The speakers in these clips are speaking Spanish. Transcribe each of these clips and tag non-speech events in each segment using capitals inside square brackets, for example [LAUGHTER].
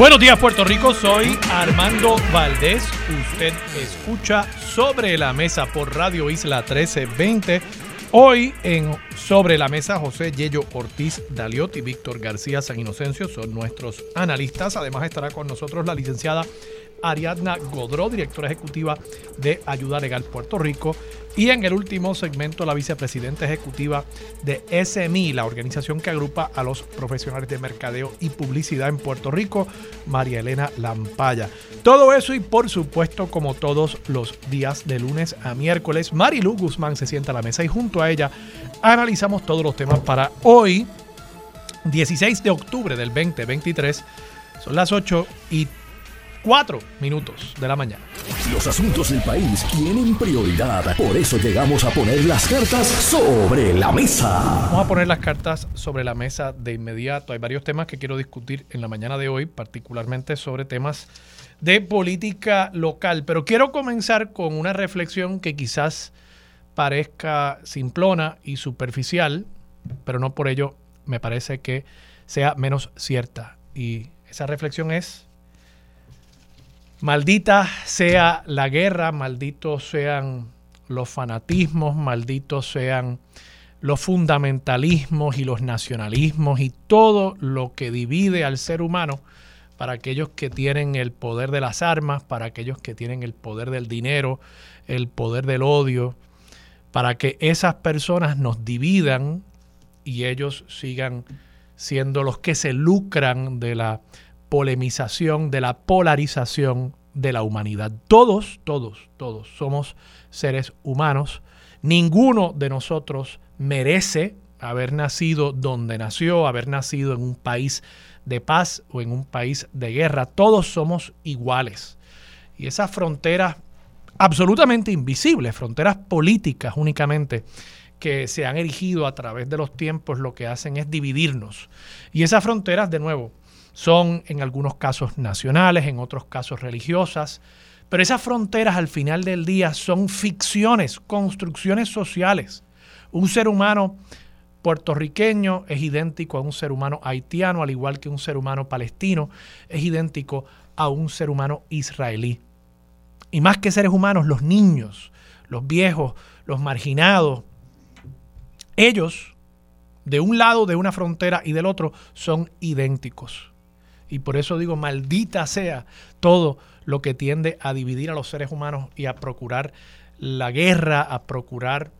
Buenos días Puerto Rico, soy Armando Valdés. Usted escucha sobre la mesa por Radio Isla 1320. Hoy en Sobre la Mesa, José Yello Ortiz Daliot y Víctor García San Inocencio son nuestros analistas. Además estará con nosotros la licenciada Ariadna Godró, directora ejecutiva de Ayuda Legal Puerto Rico. Y en el último segmento, la vicepresidenta ejecutiva de SMI, la organización que agrupa a los profesionales de mercadeo y publicidad en Puerto Rico, María Elena Lampaya. Todo eso y por supuesto, como todos los días de lunes a miércoles, Marilu Guzmán se sienta a la mesa y junto a ella analizamos todos los temas para hoy, 16 de octubre del 2023. Son las 8 y 4 minutos de la mañana. Los asuntos del país tienen prioridad, por eso llegamos a poner las cartas sobre la mesa. Vamos a poner las cartas sobre la mesa de inmediato. Hay varios temas que quiero discutir en la mañana de hoy, particularmente sobre temas de política local, pero quiero comenzar con una reflexión que quizás parezca simplona y superficial, pero no por ello me parece que sea menos cierta. Y esa reflexión es Maldita sea la guerra, malditos sean los fanatismos, malditos sean los fundamentalismos y los nacionalismos y todo lo que divide al ser humano para aquellos que tienen el poder de las armas, para aquellos que tienen el poder del dinero, el poder del odio, para que esas personas nos dividan y ellos sigan siendo los que se lucran de la polemización, de la polarización de la humanidad. Todos, todos, todos somos seres humanos. Ninguno de nosotros merece haber nacido donde nació, haber nacido en un país de paz o en un país de guerra. Todos somos iguales. Y esas fronteras absolutamente invisibles, fronteras políticas únicamente, que se han erigido a través de los tiempos, lo que hacen es dividirnos. Y esas fronteras, de nuevo, son en algunos casos nacionales, en otros casos religiosas, pero esas fronteras al final del día son ficciones, construcciones sociales. Un ser humano puertorriqueño es idéntico a un ser humano haitiano, al igual que un ser humano palestino es idéntico a un ser humano israelí. Y más que seres humanos, los niños, los viejos, los marginados, ellos, de un lado de una frontera y del otro, son idénticos. Y por eso digo, maldita sea todo lo que tiende a dividir a los seres humanos y a procurar la guerra, a procurar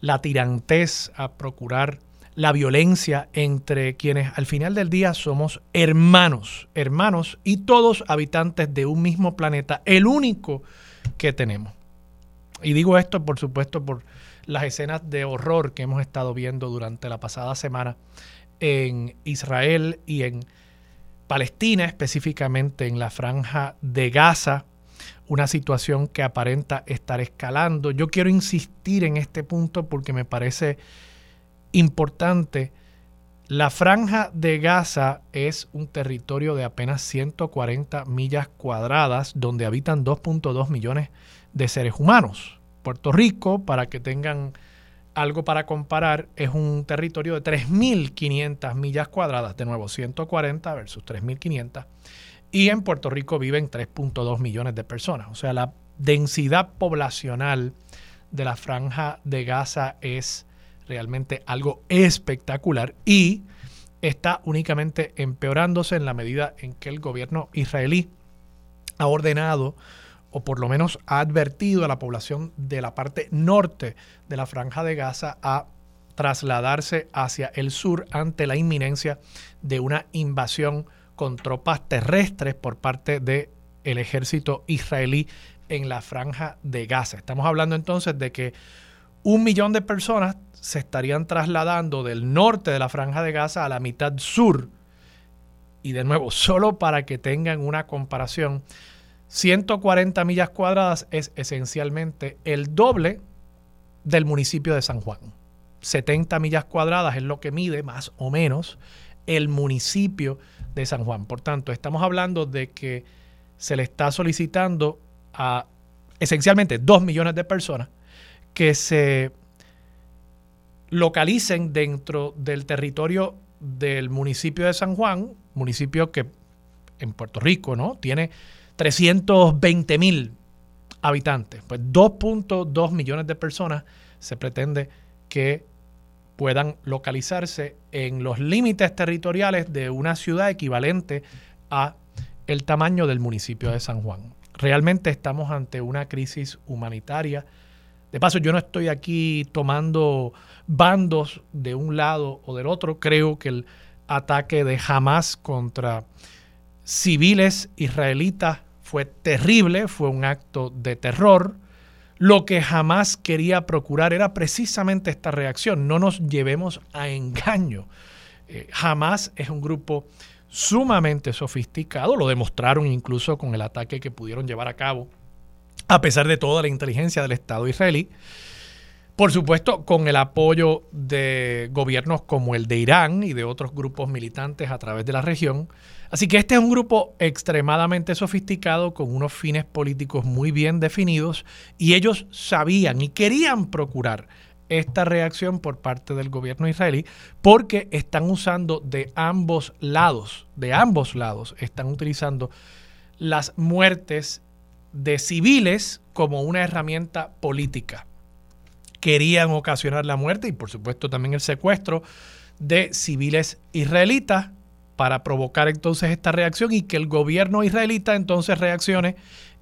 la tirantez, a procurar la violencia entre quienes al final del día somos hermanos, hermanos y todos habitantes de un mismo planeta, el único que tenemos. Y digo esto, por supuesto, por las escenas de horror que hemos estado viendo durante la pasada semana en Israel y en Palestina, específicamente en la franja de Gaza, una situación que aparenta estar escalando. Yo quiero insistir en este punto porque me parece importante. La franja de Gaza es un territorio de apenas 140 millas cuadradas donde habitan 2.2 millones de seres humanos. Puerto Rico, para que tengan algo para comparar, es un territorio de 3.500 millas cuadradas, de nuevo 140 versus 3.500, y en Puerto Rico viven 3.2 millones de personas. O sea, la densidad poblacional de la franja de Gaza es realmente algo espectacular y está únicamente empeorándose en la medida en que el gobierno israelí ha ordenado o por lo menos ha advertido a la población de la parte norte de la franja de Gaza a trasladarse hacia el sur ante la inminencia de una invasión con tropas terrestres por parte del ejército israelí en la franja de Gaza. Estamos hablando entonces de que un millón de personas se estarían trasladando del norte de la franja de Gaza a la mitad sur. Y de nuevo, solo para que tengan una comparación, 140 millas cuadradas es esencialmente el doble del municipio de San Juan. 70 millas cuadradas es lo que mide más o menos el municipio de San Juan. Por tanto, estamos hablando de que se le está solicitando a esencialmente 2 millones de personas que se localicen dentro del territorio del municipio de San Juan, municipio que en Puerto Rico, ¿no? Tiene 320 mil habitantes. Pues 2.2 millones de personas se pretende que puedan localizarse en los límites territoriales de una ciudad equivalente a el tamaño del municipio de San Juan. Realmente estamos ante una crisis humanitaria. De paso, yo no estoy aquí tomando bandos de un lado o del otro. Creo que el ataque de Hamas contra civiles israelitas fue terrible, fue un acto de terror. Lo que jamás quería procurar era precisamente esta reacción. No nos llevemos a engaño. Eh, jamás es un grupo sumamente sofisticado, lo demostraron incluso con el ataque que pudieron llevar a cabo, a pesar de toda la inteligencia del Estado israelí. Por supuesto, con el apoyo de gobiernos como el de Irán y de otros grupos militantes a través de la región. Así que este es un grupo extremadamente sofisticado con unos fines políticos muy bien definidos y ellos sabían y querían procurar esta reacción por parte del gobierno israelí porque están usando de ambos lados, de ambos lados, están utilizando las muertes de civiles como una herramienta política. Querían ocasionar la muerte y por supuesto también el secuestro de civiles israelitas para provocar entonces esta reacción y que el gobierno israelita entonces reaccione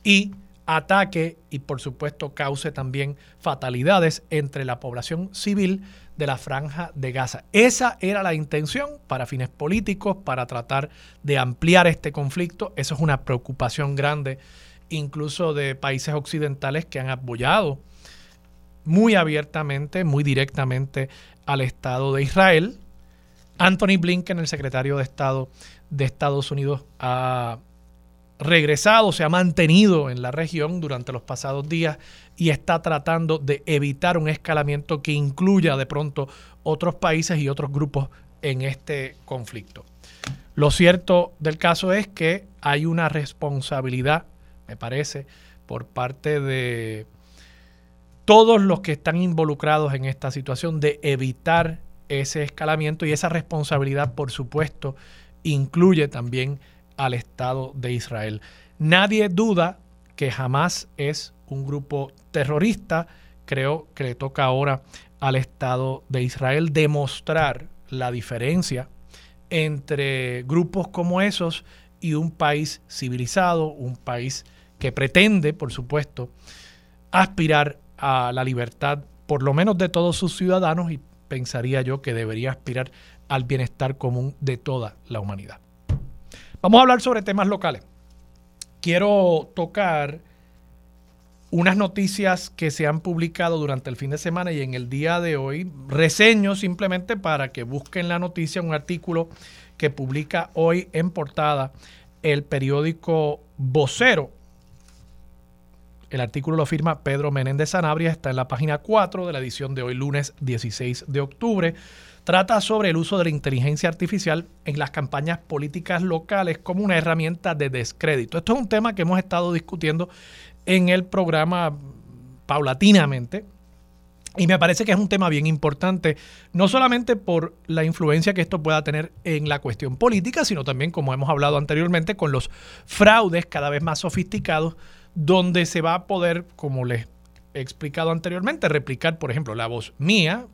y ataque y por supuesto cause también fatalidades entre la población civil de la franja de Gaza. Esa era la intención para fines políticos, para tratar de ampliar este conflicto. Eso es una preocupación grande incluso de países occidentales que han apoyado muy abiertamente, muy directamente al Estado de Israel. Anthony Blinken, el secretario de Estado de Estados Unidos, ha regresado, se ha mantenido en la región durante los pasados días y está tratando de evitar un escalamiento que incluya de pronto otros países y otros grupos en este conflicto. Lo cierto del caso es que hay una responsabilidad, me parece, por parte de todos los que están involucrados en esta situación de evitar ese escalamiento y esa responsabilidad, por supuesto, incluye también al Estado de Israel. Nadie duda que jamás es un grupo terrorista. Creo que le toca ahora al Estado de Israel demostrar la diferencia entre grupos como esos y un país civilizado, un país que pretende, por supuesto, aspirar a la libertad, por lo menos de todos sus ciudadanos, y pensaría yo que debería aspirar al bienestar común de toda la humanidad. Vamos a hablar sobre temas locales. Quiero tocar unas noticias que se han publicado durante el fin de semana y en el día de hoy. Reseño simplemente para que busquen la noticia, un artículo que publica hoy en portada el periódico Vocero el artículo lo firma Pedro Menéndez Sanabria, está en la página 4 de la edición de hoy, lunes 16 de octubre. Trata sobre el uso de la inteligencia artificial en las campañas políticas locales como una herramienta de descrédito. Esto es un tema que hemos estado discutiendo en el programa paulatinamente. Y me parece que es un tema bien importante, no solamente por la influencia que esto pueda tener en la cuestión política, sino también, como hemos hablado anteriormente, con los fraudes cada vez más sofisticados donde se va a poder, como les he explicado anteriormente, replicar, por ejemplo, la voz mía.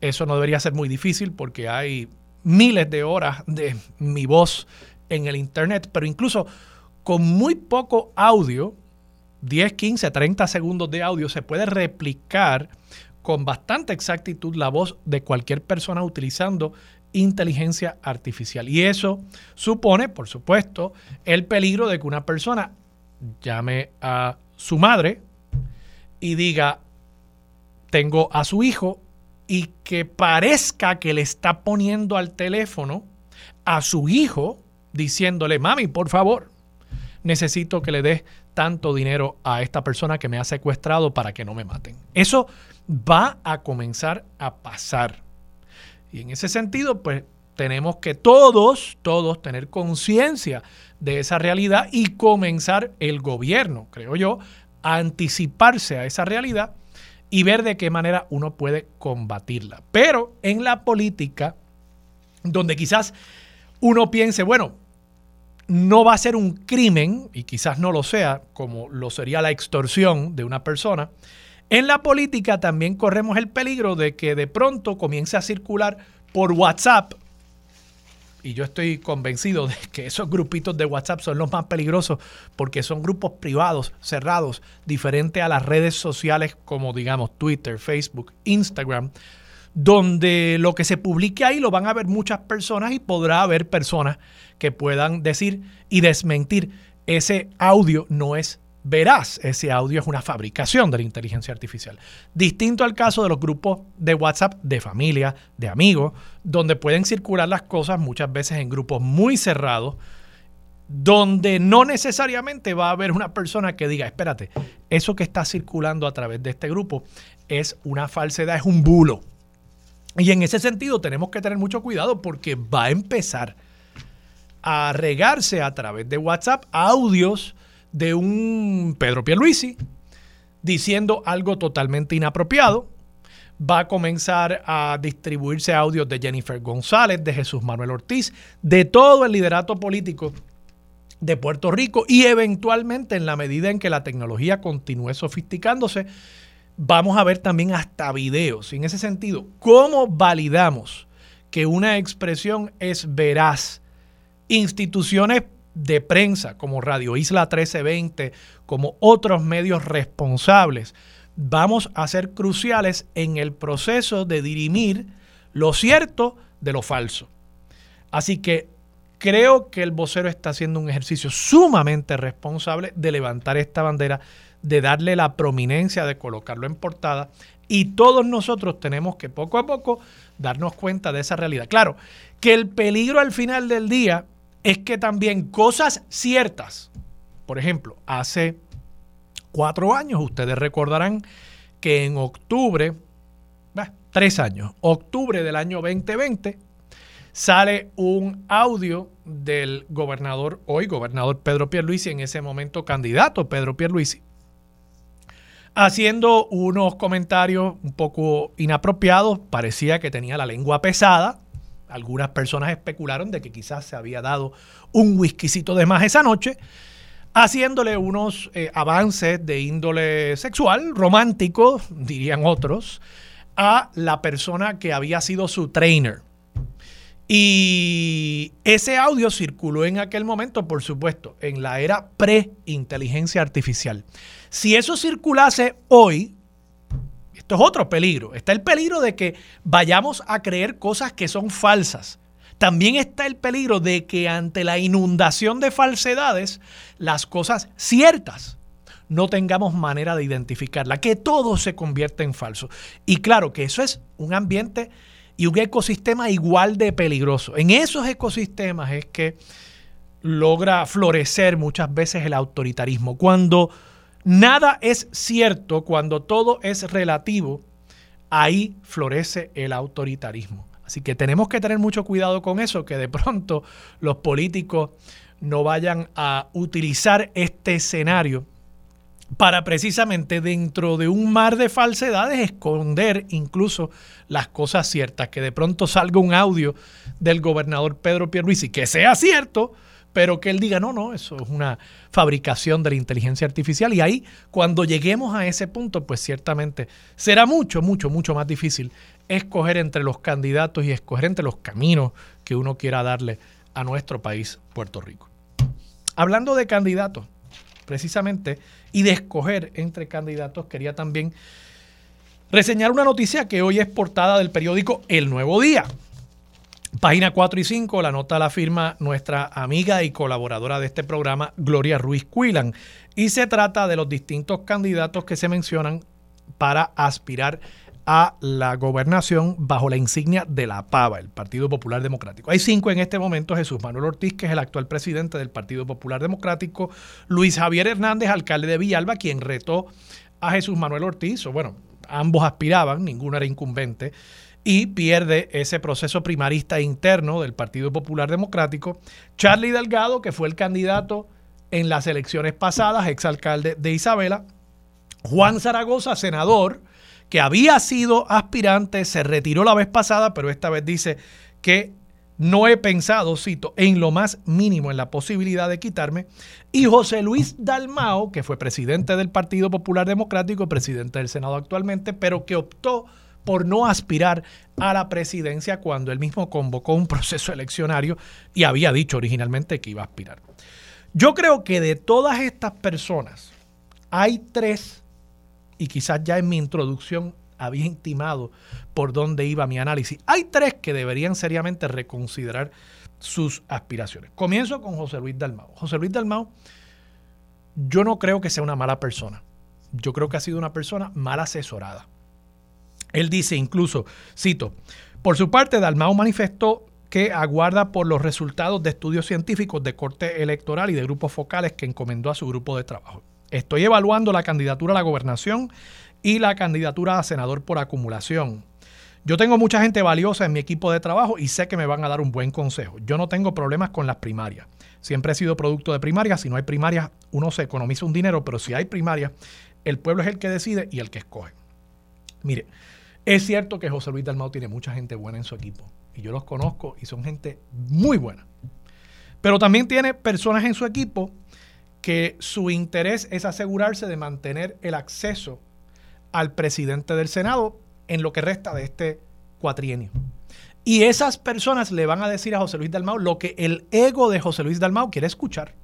Eso no debería ser muy difícil porque hay miles de horas de mi voz en el Internet, pero incluso con muy poco audio, 10, 15, 30 segundos de audio, se puede replicar con bastante exactitud la voz de cualquier persona utilizando inteligencia artificial. Y eso supone, por supuesto, el peligro de que una persona llame a su madre y diga, tengo a su hijo y que parezca que le está poniendo al teléfono a su hijo diciéndole, mami, por favor, necesito que le des tanto dinero a esta persona que me ha secuestrado para que no me maten. Eso va a comenzar a pasar. Y en ese sentido, pues tenemos que todos, todos tener conciencia de esa realidad y comenzar el gobierno, creo yo, a anticiparse a esa realidad y ver de qué manera uno puede combatirla. Pero en la política, donde quizás uno piense, bueno, no va a ser un crimen, y quizás no lo sea, como lo sería la extorsión de una persona, en la política también corremos el peligro de que de pronto comience a circular por WhatsApp, y yo estoy convencido de que esos grupitos de WhatsApp son los más peligrosos porque son grupos privados, cerrados, diferente a las redes sociales como digamos Twitter, Facebook, Instagram, donde lo que se publique ahí lo van a ver muchas personas y podrá haber personas que puedan decir y desmentir. Ese audio no es veraz, ese audio es una fabricación de la inteligencia artificial. Distinto al caso de los grupos de WhatsApp de familia, de amigos, donde pueden circular las cosas muchas veces en grupos muy cerrados, donde no necesariamente va a haber una persona que diga, espérate, eso que está circulando a través de este grupo es una falsedad, es un bulo. Y en ese sentido tenemos que tener mucho cuidado porque va a empezar a regarse a través de WhatsApp audios de un Pedro Pierluisi diciendo algo totalmente inapropiado. Va a comenzar a distribuirse audios de Jennifer González, de Jesús Manuel Ortiz, de todo el liderato político de Puerto Rico y eventualmente en la medida en que la tecnología continúe sofisticándose, vamos a ver también hasta videos. En ese sentido, ¿cómo validamos que una expresión es veraz? Instituciones de prensa como Radio Isla 1320, como otros medios responsables, vamos a ser cruciales en el proceso de dirimir lo cierto de lo falso. Así que creo que el vocero está haciendo un ejercicio sumamente responsable de levantar esta bandera de darle la prominencia de colocarlo en portada y todos nosotros tenemos que poco a poco darnos cuenta de esa realidad. Claro, que el peligro al final del día es que también cosas ciertas, por ejemplo, hace cuatro años, ustedes recordarán que en octubre, tres años, octubre del año 2020, sale un audio del gobernador, hoy gobernador Pedro Pierluisi, en ese momento candidato Pedro Pierluisi, haciendo unos comentarios un poco inapropiados, parecía que tenía la lengua pesada. Algunas personas especularon de que quizás se había dado un whiskycito de más esa noche, haciéndole unos eh, avances de índole sexual, romántico, dirían otros, a la persona que había sido su trainer. Y ese audio circuló en aquel momento, por supuesto, en la era pre-inteligencia artificial. Si eso circulase hoy, esto es otro peligro. Está el peligro de que vayamos a creer cosas que son falsas. También está el peligro de que ante la inundación de falsedades, las cosas ciertas no tengamos manera de identificarla, que todo se convierta en falso. Y claro que eso es un ambiente y un ecosistema igual de peligroso. En esos ecosistemas es que logra florecer muchas veces el autoritarismo. Cuando nada es cierto, cuando todo es relativo, ahí florece el autoritarismo. Así que tenemos que tener mucho cuidado con eso, que de pronto los políticos no vayan a utilizar este escenario para precisamente dentro de un mar de falsedades esconder incluso las cosas ciertas, que de pronto salga un audio del gobernador Pedro Pierluisi que sea cierto, pero que él diga, no, no, eso es una fabricación de la inteligencia artificial. Y ahí, cuando lleguemos a ese punto, pues ciertamente será mucho, mucho, mucho más difícil escoger entre los candidatos y escoger entre los caminos que uno quiera darle a nuestro país, Puerto Rico. Hablando de candidatos, precisamente, y de escoger entre candidatos, quería también reseñar una noticia que hoy es portada del periódico El Nuevo Día. Página 4 y 5, la nota la firma nuestra amiga y colaboradora de este programa, Gloria Ruiz Cuilan. Y se trata de los distintos candidatos que se mencionan para aspirar a la gobernación bajo la insignia de la PAVA, el Partido Popular Democrático. Hay cinco en este momento, Jesús Manuel Ortiz, que es el actual presidente del Partido Popular Democrático, Luis Javier Hernández, alcalde de Villalba, quien retó a Jesús Manuel Ortiz, o bueno, ambos aspiraban, ninguno era incumbente, y pierde ese proceso primarista interno del Partido Popular Democrático. Charlie Delgado, que fue el candidato en las elecciones pasadas, exalcalde de Isabela. Juan Zaragoza, senador, que había sido aspirante, se retiró la vez pasada, pero esta vez dice que no he pensado, cito, en lo más mínimo en la posibilidad de quitarme. Y José Luis Dalmao, que fue presidente del Partido Popular Democrático, presidente del Senado actualmente, pero que optó por no aspirar a la presidencia cuando él mismo convocó un proceso eleccionario y había dicho originalmente que iba a aspirar. Yo creo que de todas estas personas hay tres y quizás ya en mi introducción había intimado por dónde iba mi análisis. Hay tres que deberían seriamente reconsiderar sus aspiraciones. Comienzo con José Luis Dalmau. José Luis Dalmau, yo no creo que sea una mala persona. Yo creo que ha sido una persona mal asesorada. Él dice incluso, cito, por su parte, Dalmau manifestó que aguarda por los resultados de estudios científicos de corte electoral y de grupos focales que encomendó a su grupo de trabajo. Estoy evaluando la candidatura a la gobernación y la candidatura a senador por acumulación. Yo tengo mucha gente valiosa en mi equipo de trabajo y sé que me van a dar un buen consejo. Yo no tengo problemas con las primarias. Siempre he sido producto de primarias. Si no hay primarias, uno se economiza un dinero, pero si hay primarias, el pueblo es el que decide y el que escoge. Mire, es cierto que José Luis Dalmau tiene mucha gente buena en su equipo y yo los conozco y son gente muy buena. Pero también tiene personas en su equipo que su interés es asegurarse de mantener el acceso al presidente del Senado en lo que resta de este cuatrienio. Y esas personas le van a decir a José Luis Dalmau lo que el ego de José Luis Dalmau quiere escuchar.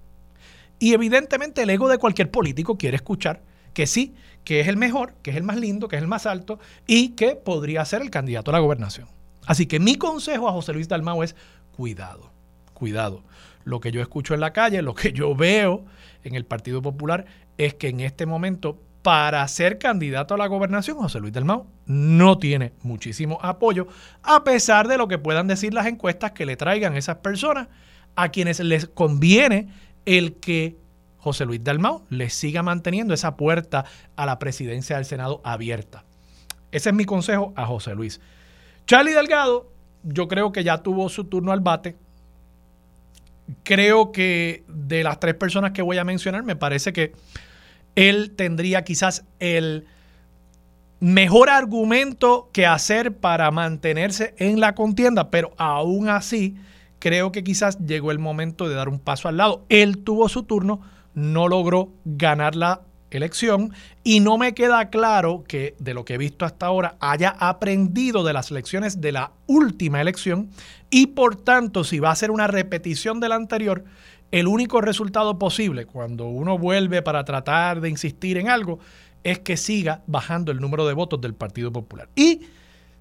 Y evidentemente el ego de cualquier político quiere escuchar que sí, que es el mejor, que es el más lindo, que es el más alto y que podría ser el candidato a la gobernación. Así que mi consejo a José Luis Dalmau es cuidado, cuidado. Lo que yo escucho en la calle, lo que yo veo en el Partido Popular es que en este momento para ser candidato a la gobernación, José Luis Dalmau no tiene muchísimo apoyo, a pesar de lo que puedan decir las encuestas que le traigan esas personas a quienes les conviene el que José Luis Dalmau les siga manteniendo esa puerta a la presidencia del Senado abierta. Ese es mi consejo a José Luis. Charlie Delgado, yo creo que ya tuvo su turno al bate. Creo que de las tres personas que voy a mencionar, me parece que él tendría quizás el mejor argumento que hacer para mantenerse en la contienda, pero aún así creo que quizás llegó el momento de dar un paso al lado. Él tuvo su turno, no logró ganar la elección y no me queda claro que de lo que he visto hasta ahora haya aprendido de las lecciones de la última elección y por tanto si va a ser una repetición de la anterior, el único resultado posible cuando uno vuelve para tratar de insistir en algo es que siga bajando el número de votos del Partido Popular. Y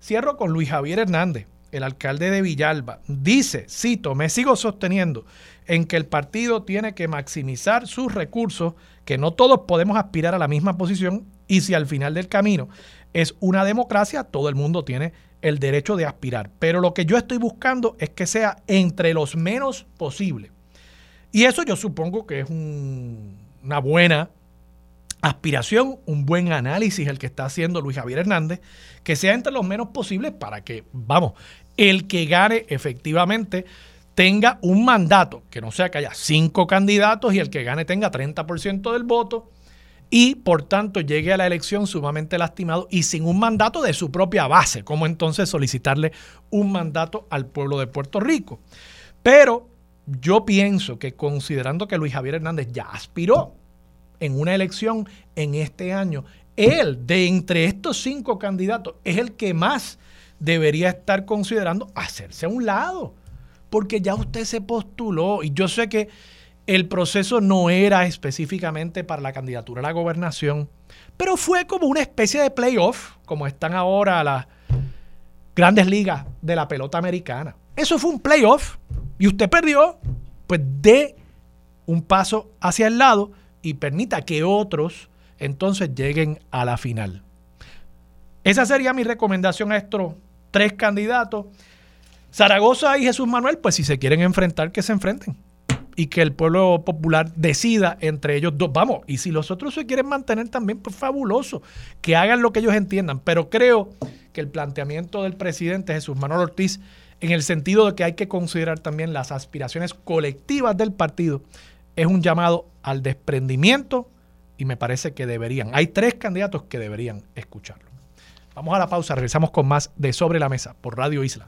cierro con Luis Javier Hernández, el alcalde de Villalba. Dice, cito, me sigo sosteniendo en que el partido tiene que maximizar sus recursos, que no todos podemos aspirar a la misma posición y si al final del camino es una democracia, todo el mundo tiene el derecho de aspirar. Pero lo que yo estoy buscando es que sea entre los menos posible. Y eso yo supongo que es una buena aspiración, un buen análisis el que está haciendo Luis Javier Hernández, que sea entre los menos posibles para que, vamos, el que gane efectivamente tenga un mandato, que no sea que haya cinco candidatos y el que gane tenga 30% del voto y por tanto llegue a la elección sumamente lastimado y sin un mandato de su propia base, como entonces solicitarle un mandato al pueblo de Puerto Rico. Pero yo pienso que considerando que Luis Javier Hernández ya aspiró en una elección en este año, él de entre estos cinco candidatos es el que más debería estar considerando hacerse a un lado, porque ya usted se postuló y yo sé que el proceso no era específicamente para la candidatura a la gobernación, pero fue como una especie de playoff, como están ahora las grandes ligas de la pelota americana. Eso fue un playoff y usted perdió, pues dé un paso hacia el lado y permita que otros entonces lleguen a la final. Esa sería mi recomendación a estos tres candidatos. Zaragoza y Jesús Manuel, pues si se quieren enfrentar, que se enfrenten. Y que el pueblo popular decida entre ellos dos. Vamos, y si los otros se quieren mantener también, pues fabuloso. Que hagan lo que ellos entiendan. Pero creo que el planteamiento del presidente Jesús Manuel Ortiz, en el sentido de que hay que considerar también las aspiraciones colectivas del partido, es un llamado al desprendimiento y me parece que deberían. Hay tres candidatos que deberían escucharlo. Vamos a la pausa, regresamos con más de Sobre la Mesa por Radio Isla.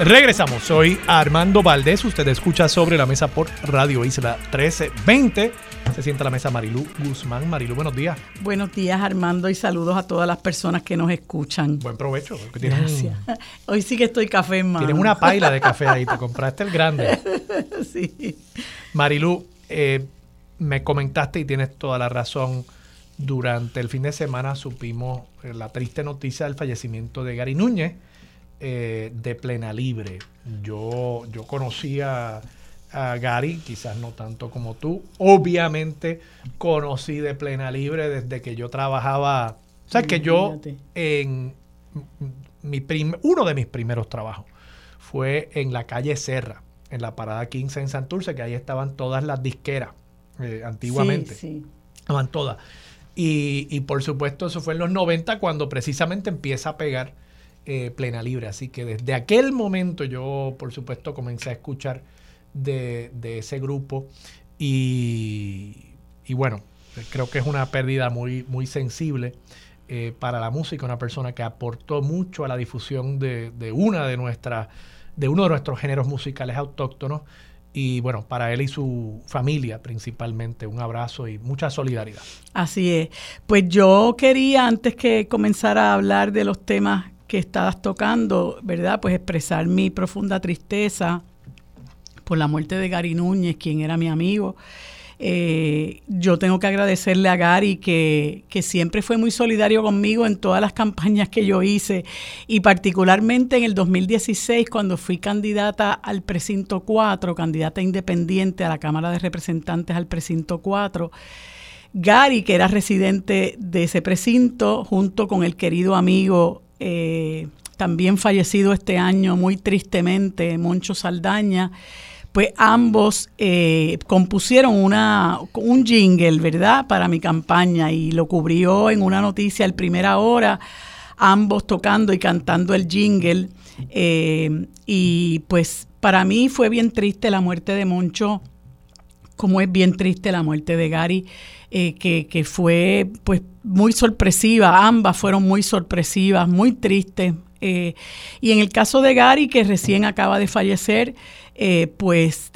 Regresamos, soy Armando Valdés, usted escucha sobre la mesa por Radio Isla 1320. Se sienta a la mesa Marilu Guzmán. Marilu, buenos días. Buenos días Armando y saludos a todas las personas que nos escuchan. Buen provecho. Gracias. [LAUGHS] Hoy sí que estoy café en mano. Tienes una paila de café ahí, te compraste el grande. [LAUGHS] sí. Marilu, eh, me comentaste y tienes toda la razón. Durante el fin de semana supimos eh, la triste noticia del fallecimiento de Gary Núñez eh, de Plena Libre. Yo, yo conocía a Gary, quizás no tanto como tú. Obviamente conocí de Plena Libre desde que yo trabajaba. O sea, que yo en mi uno de mis primeros trabajos fue en la calle Serra, en la parada 15 en Santurce, que ahí estaban todas las disqueras eh, antiguamente. Sí, Estaban todas. Y, y, por supuesto, eso fue en los 90 cuando precisamente empieza a pegar eh, plena libre. Así que desde aquel momento yo, por supuesto, comencé a escuchar de, ese grupo y, bueno, creo que es una pérdida muy, muy sensible eh, para la música, una persona que aportó mucho a la difusión de, una de nuestras de uno de nuestros géneros musicales autóctonos y bueno, para él y su familia principalmente, un abrazo y mucha solidaridad. Así es. Pues yo quería, antes que comenzar a hablar de los temas que estabas tocando, ¿verdad? Pues expresar mi profunda tristeza por la muerte de Gary Núñez, quien era mi amigo. Eh, yo tengo que agradecerle a Gary que, que, siempre fue muy solidario conmigo en todas las campañas que yo hice y particularmente en el 2016 cuando fui candidata al precinto 4, candidata independiente a la Cámara de Representantes al precinto 4. Gary, que era residente de ese precinto, junto con el querido amigo eh, también fallecido este año muy tristemente, Moncho Saldaña, pues ambos eh, compusieron una, un jingle, ¿verdad?, para mi campaña y lo cubrió en una noticia el primera hora, ambos tocando y cantando el jingle. Eh, y pues para mí fue bien triste la muerte de Moncho, como es bien triste la muerte de Gary. Eh, que, fue pues muy sorpresiva, ambas fueron muy sorpresivas, muy tristes. Eh, y en el caso de Gary, que recién acaba de fallecer, eh, pues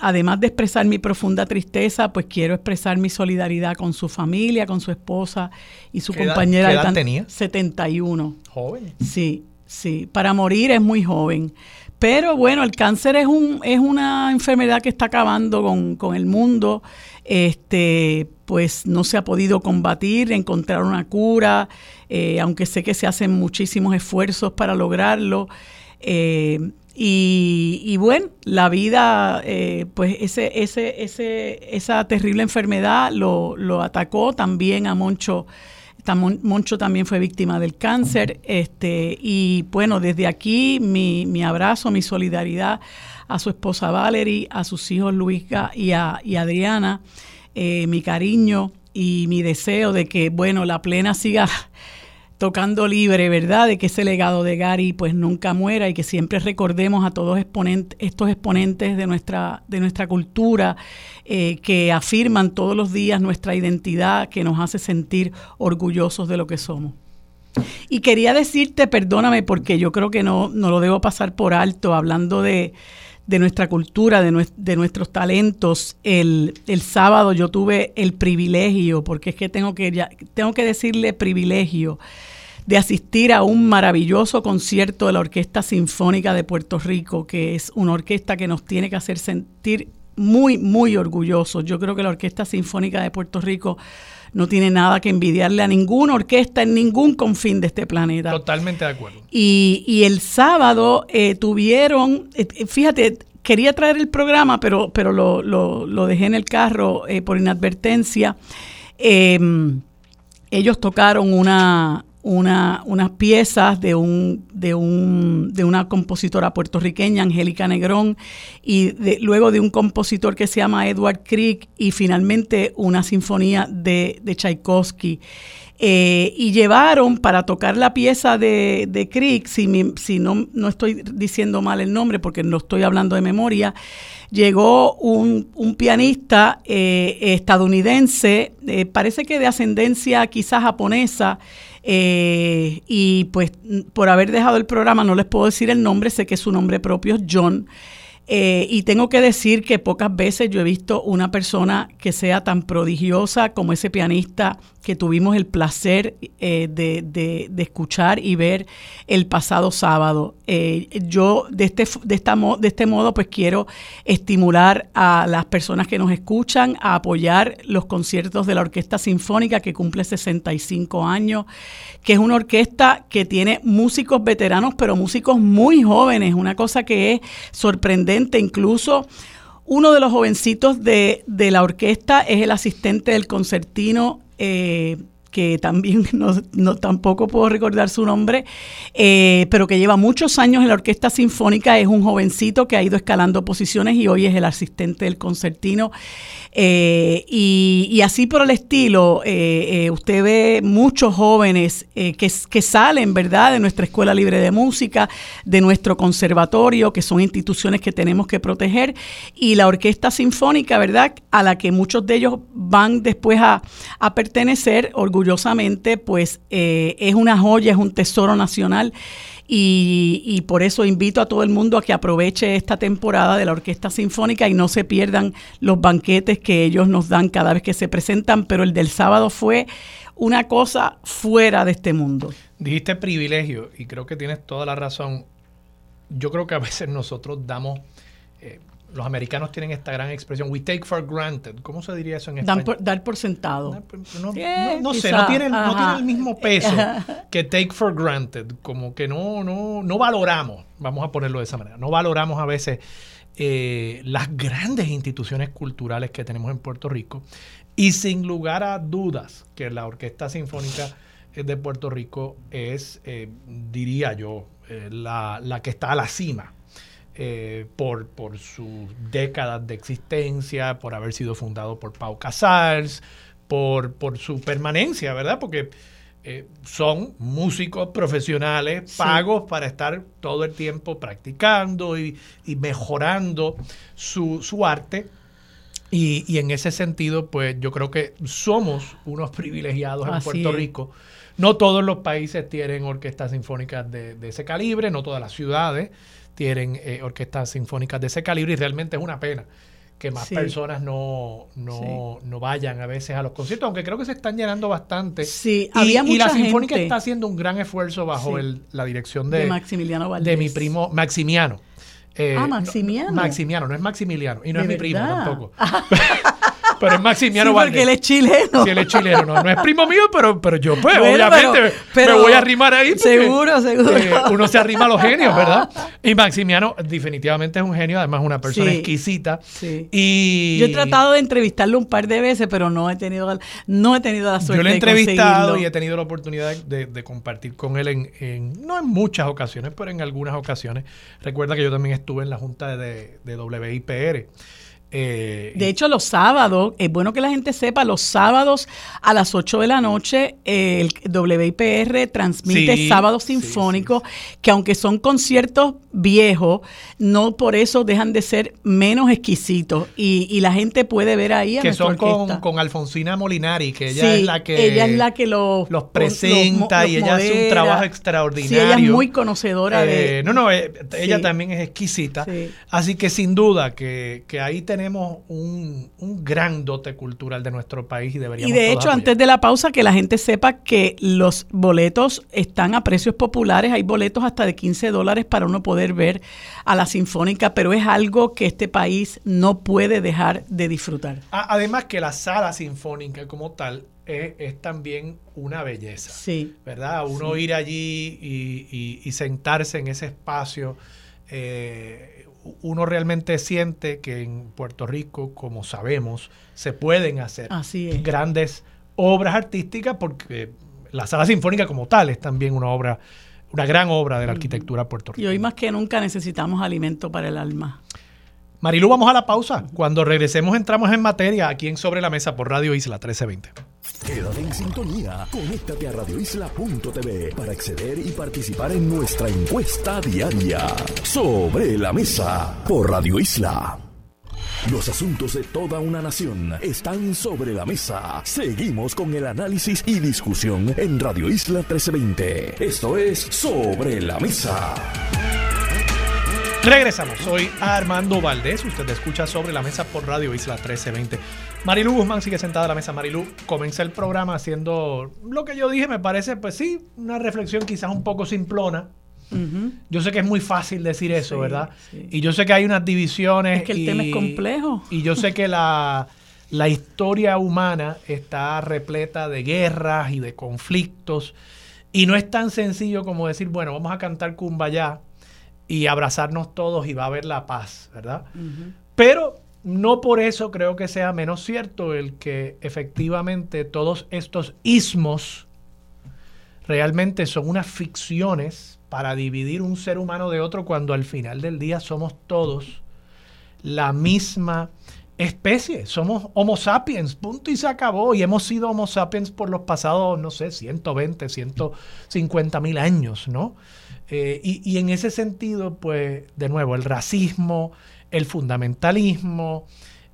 además de expresar mi profunda tristeza, pues quiero expresar mi solidaridad con su familia, con su esposa y su compañera. ¿qué edad tenía? 71. Joven. Sí, sí. Para morir es muy joven. Pero bueno, el cáncer es, un, es una enfermedad que está acabando con, con el mundo este, pues no se ha podido combatir, encontrar una cura, eh, aunque sé que se hacen muchísimos esfuerzos para lograrlo. Eh, y, bueno, la vida, eh, pues ese, ese, ese, esa terrible enfermedad lo, lo atacó también a Moncho. Moncho también fue víctima del cáncer. Este, y bueno, desde aquí mi, mi abrazo, mi solidaridad a su esposa Valerie, a sus hijos Luisga y, a, Adriana, eh, mi cariño y mi deseo de que, bueno, la plena siga tocando libre, ¿verdad? De que ese legado de Gary pues nunca muera y que siempre recordemos a todos estos exponentes de nuestra, de nuestra cultura eh, que afirman todos los días nuestra identidad, que nos hace sentir orgullosos de lo que somos. Y quería decirte, perdóname, porque yo creo que no, no lo debo pasar por alto, hablando de, de nuestra cultura, de, de nuestros talentos. El, el, sábado yo tuve el privilegio, porque es que tengo que, ya, tengo que decirle privilegio, de asistir a un maravilloso concierto de la Orquesta Sinfónica de Puerto Rico, que es una orquesta que nos tiene que hacer sentir muy, muy orgullosos. Yo creo que la Orquesta Sinfónica de Puerto Rico no tiene nada que envidiarle a ninguna orquesta en ningún confín de este planeta. Totalmente de acuerdo. Y, el sábado eh, tuvieron, eh, fíjate, quería traer el programa, pero, pero lo, lo, dejé en el carro eh, por inadvertencia. Em, ellos tocaron una, una, unas piezas de, un, de, un, de una compositora puertorriqueña, Angélica Negrón, y luego de un compositor que se llama Edward Krieg, y finalmente una sinfonía de, de Tchaikovsky. Eh, y llevaron para tocar la pieza de, de Krieg, si, si no, no estoy diciendo mal el nombre porque no estoy hablando de memoria, llegó un, pianista eh, estadounidense, eh, parece que de ascendencia quizás japonesa, eh, y pues por haber dejado el programa no les puedo decir el nombre, sé que su nombre propio es John. Eh, y tengo que decir que pocas veces yo he visto una persona que sea tan prodigiosa como ese pianista que tuvimos el placer eh, de, escuchar y ver el pasado sábado. Eh, yo de este, de, esta, de este modo pues quiero estimular a las personas que nos escuchan a apoyar los conciertos de la Orquesta Sinfónica que cumple 65 años, que es una orquesta que tiene músicos veteranos pero músicos muy jóvenes, una cosa que es sorprendente incluso. Uno de los jovencitos de, de, la orquesta es el asistente del concertino eh, que también [LAUGHS] no, tampoco puedo recordar su nombre, eh, pero que lleva muchos años en la Orquesta Sinfónica, es un jovencito que ha ido escalando posiciones y hoy es el asistente del concertino. Eh, y, así por el estilo, eh, usted ve muchos jóvenes que, que salen, ¿verdad?, de nuestra Escuela Libre de Música, de nuestro conservatorio, que son instituciones que tenemos que proteger, y la Orquesta Sinfónica, ¿verdad?, a la que muchos de ellos van después a, a pertenecer, orgullosos orgullosamente, pues eh, es una joya, es un tesoro nacional. Y, por eso invito a todo el mundo a que aproveche esta temporada de la Orquesta Sinfónica y no se pierdan los banquetes que ellos nos dan cada vez que se presentan, pero el del sábado fue una cosa fuera de este mundo. Dijiste privilegio y creo que tienes toda la razón. Yo creo que a veces nosotros damos los americanos tienen esta gran expresión, we take for granted. ¿Cómo se diría eso en español? dar por sentado. No, sé, no tiene, el mismo peso [LAUGHS] que take for granted. Como que no, no, no valoramos, vamos a ponerlo de esa manera, no valoramos a veces eh, las grandes instituciones culturales que tenemos en Puerto Rico. Y sin lugar a dudas que la Orquesta Sinfónica de Puerto Rico es, eh, diría yo, eh, la, la que está a la cima eh, por, por sus décadas de existencia, por haber sido fundado por Pau Casals, por, por su permanencia, ¿verdad? Porque eh, son músicos profesionales pagos para estar todo el tiempo practicando y, mejorando su, su arte. Y, y, en ese sentido, pues yo creo que somos unos privilegiados en Puerto Rico. No todos los países tienen orquestas sinfónicas de, de ese calibre, no todas las ciudades tienen eh, orquestas sinfónicas de ese calibre y realmente es una pena que más personas no, no, no, vayan a veces a los conciertos, aunque creo que se están llenando bastante. Sí, y, había y la Sinfónica está haciendo un gran esfuerzo bajo el, la dirección de, Maximiliano Valdés. de mi primo Maximiano. Eh, ah, Maximiano. Maximiano, no es Maximiliano y no es mi primo tampoco. [LAUGHS] pero es Maximiano sí, porque él es chileno. Sí, él es chileno. No, no es primo mío, pero, pero yo, pues, obviamente, me voy a arrimar ahí. seguro, seguro. Eh, uno se arrima a los genios, ¿verdad? Y Maximiano definitivamente es un genio, además una persona exquisita. Sí. Y... Yo he tratado de entrevistarlo un par de veces, pero no he tenido, no he tenido la suerte Yo lo he entrevistado y he tenido la oportunidad de, compartir con él en, no en muchas ocasiones, pero en algunas ocasiones. Recuerda que yo también estuve en la junta de, de WIPR. Eh, de hecho, los sábados, es bueno que la gente sepa, los sábados a las 8 de la noche el WIPR transmite Sábado Sinfónico, que aunque son conciertos viejos, no por eso dejan de ser menos exquisitos. Y, la gente puede ver ahí a Que son con, Alfonsina Molinari, que ella es la que, ella es la que los, presenta y ella hace un trabajo extraordinario. ella es muy conocedora de... Eh, no, no, eh, ella también es exquisita. Así que sin duda que, que ahí tenemos tenemos un, gran dote cultural de nuestro país y deberíamos. Y de hecho, antes de la pausa, que la gente sepa que los boletos están a precios populares. Hay boletos hasta de 15 dólares para uno poder ver a la Sinfónica, pero es algo que este país no puede dejar de disfrutar. Además, que la sala sinfónica como tal es, también una belleza. Sí. ¿Verdad? Uno ir allí y, sentarse en ese espacio. Eh, uno realmente siente que en Puerto Rico, como sabemos, se pueden hacer grandes obras artísticas porque la sala sinfónica como tal es también una obra, una gran obra de la arquitectura puertorriqueña. Y hoy más que nunca necesitamos alimento para el alma. Marilu, vamos a la pausa. Cuando regresemos entramos en materia aquí en Sobre la Mesa por Radio Isla 1320. Quédate en sintonía. Conéctate a radioisla.tv para acceder y participar en nuestra encuesta diaria. Sobre la Mesa por Radio Isla. Los asuntos de toda una nación están sobre la mesa. Seguimos con el análisis y discusión en Radio Isla 1320. Esto es Sobre la Mesa. Regresamos, soy Armando Valdés, usted escucha sobre la mesa por Radio Isla 1320. Marilu Guzmán sigue sentada a la mesa. Marilu, comencé el programa haciendo lo que yo dije, me parece, pues sí, una reflexión quizás un poco simplona. Yo sé que es muy fácil decir eso, ¿verdad? Y yo sé que hay unas divisiones. Es que el tema es complejo. Y yo sé que la, la historia humana está repleta de guerras y de conflictos. Y no es tan sencillo como decir, bueno, vamos a cantar Kumbaya y abrazarnos todos y va a haber la paz, ¿verdad? Pero no por eso creo que sea menos cierto el que efectivamente todos estos ismos realmente son unas ficciones para dividir un ser humano de otro cuando al final del día somos todos la misma especie, somos Homo sapiens, punto y se acabó. Y hemos sido Homo sapiens por los pasados, no sé, 120, 150 mil años, ¿no? Eh, y, en ese sentido, pues, de nuevo, el racismo, el fundamentalismo,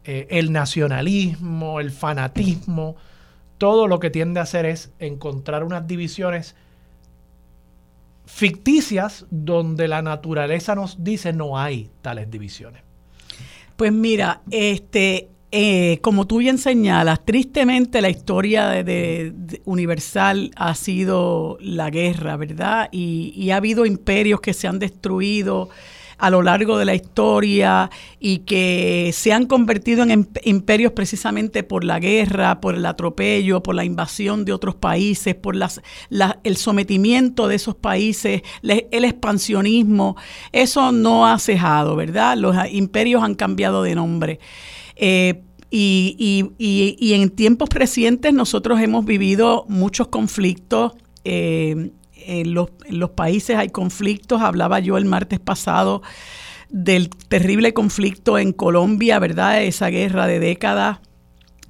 eh, el nacionalismo, el fanatismo, todo lo que tiende a hacer es encontrar unas divisiones ficticias donde la naturaleza nos dice no hay tales divisiones. Pues mira, este, eh, como tú bien señalas, tristemente la historia de, universal ha sido la guerra, ¿verdad? Y, ha habido imperios que se han destruido a lo largo de la historia y que se han convertido en imperios precisamente por la guerra, por el atropello, por la invasión de otros países, por las, el sometimiento de esos países, el expansionismo. Eso no ha cejado, ¿verdad? Los imperios han cambiado de nombre. Eh, y, en tiempos recientes nosotros hemos vivido muchos conflictos. Eh, en, los, países hay conflictos. Hablaba yo el martes pasado del terrible conflicto en Colombia, ¿verdad? Esa guerra de décadas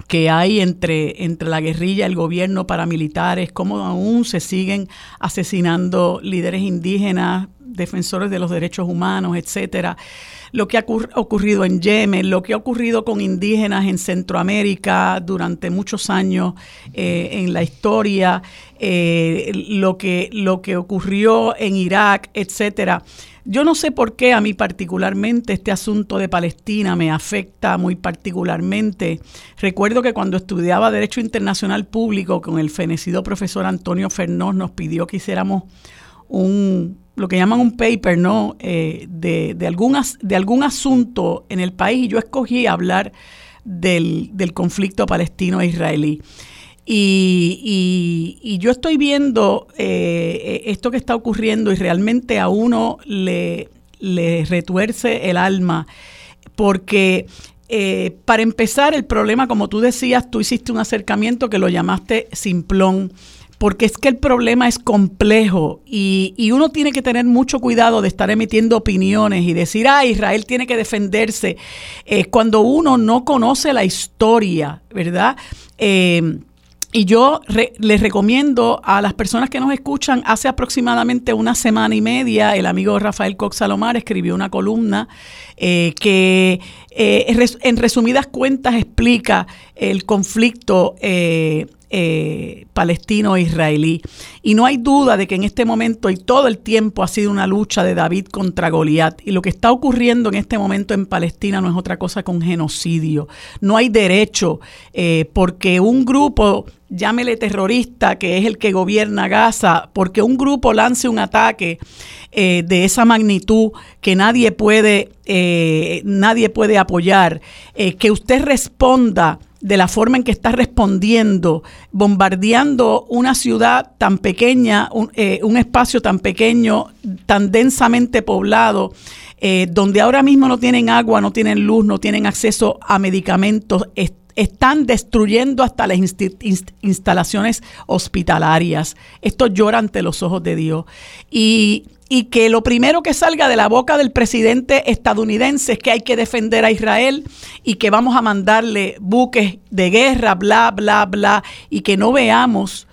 que hay entre, entre la guerrilla, el gobierno, paramilitares, cómo aún se siguen asesinando líderes indígenas, defensores de los derechos humanos, etcétera lo que ha ocurrido en Yemen, lo que ha ocurrido con indígenas en Centroamérica durante muchos años eh, en la historia, eh, lo, que, lo que ocurrió en Irak, etcétera. Yo no sé por qué a mí particularmente este asunto de Palestina me afecta muy particularmente. Recuerdo que cuando estudiaba Derecho Internacional Público con el fenecido profesor Antonio Fernós nos pidió que hiciéramos un, lo que llaman un paper, ¿no? Eh, de, de, algún, de algún asunto en el país y yo escogí hablar del, conflicto palestino-israelí. Y, yo estoy viendo eh, esto que está ocurriendo y realmente a uno le, le retuerce el alma porque eh, para empezar el problema, como tú decías, tú hiciste un acercamiento que lo llamaste simplón porque es que el problema es complejo y, uno tiene que tener mucho cuidado de estar emitiendo opiniones y decir, ah, Israel tiene que defenderse, eh, cuando uno no conoce la historia, ¿verdad? Eh, y yo les recomiendo a las personas que nos escuchan, hace aproximadamente una semana y media, el amigo Rafael Cox Salomar escribió una columna eh, que en resumidas cuentas explica el conflicto palestino-israelí. Y no hay duda de que en este momento y todo el tiempo ha sido una lucha de David contra Goliat. Y lo que está ocurriendo en este momento en Palestina no es otra cosa que un genocidio. No hay derecho eh, porque un grupo llámele terrorista, que es el que gobierna Gaza, porque un grupo lance un ataque eh, de esa magnitud que nadie puede, eh, nadie puede apoyar, que usted responda de la forma en que está respondiendo, bombardeando una ciudad tan pequeña, un, eh, espacio tan pequeño, tan densamente poblado, eh, donde ahora mismo no tienen agua, no tienen luz, no tienen acceso a medicamentos, están destruyendo hasta las instalaciones hospitalarias. Esto llora ante los ojos de Dios. Y y que lo primero que salga de la boca del presidente estadounidense es que hay que defender a Israel y que vamos a mandarle buques de guerra, bla, bla, bla, y que no veamos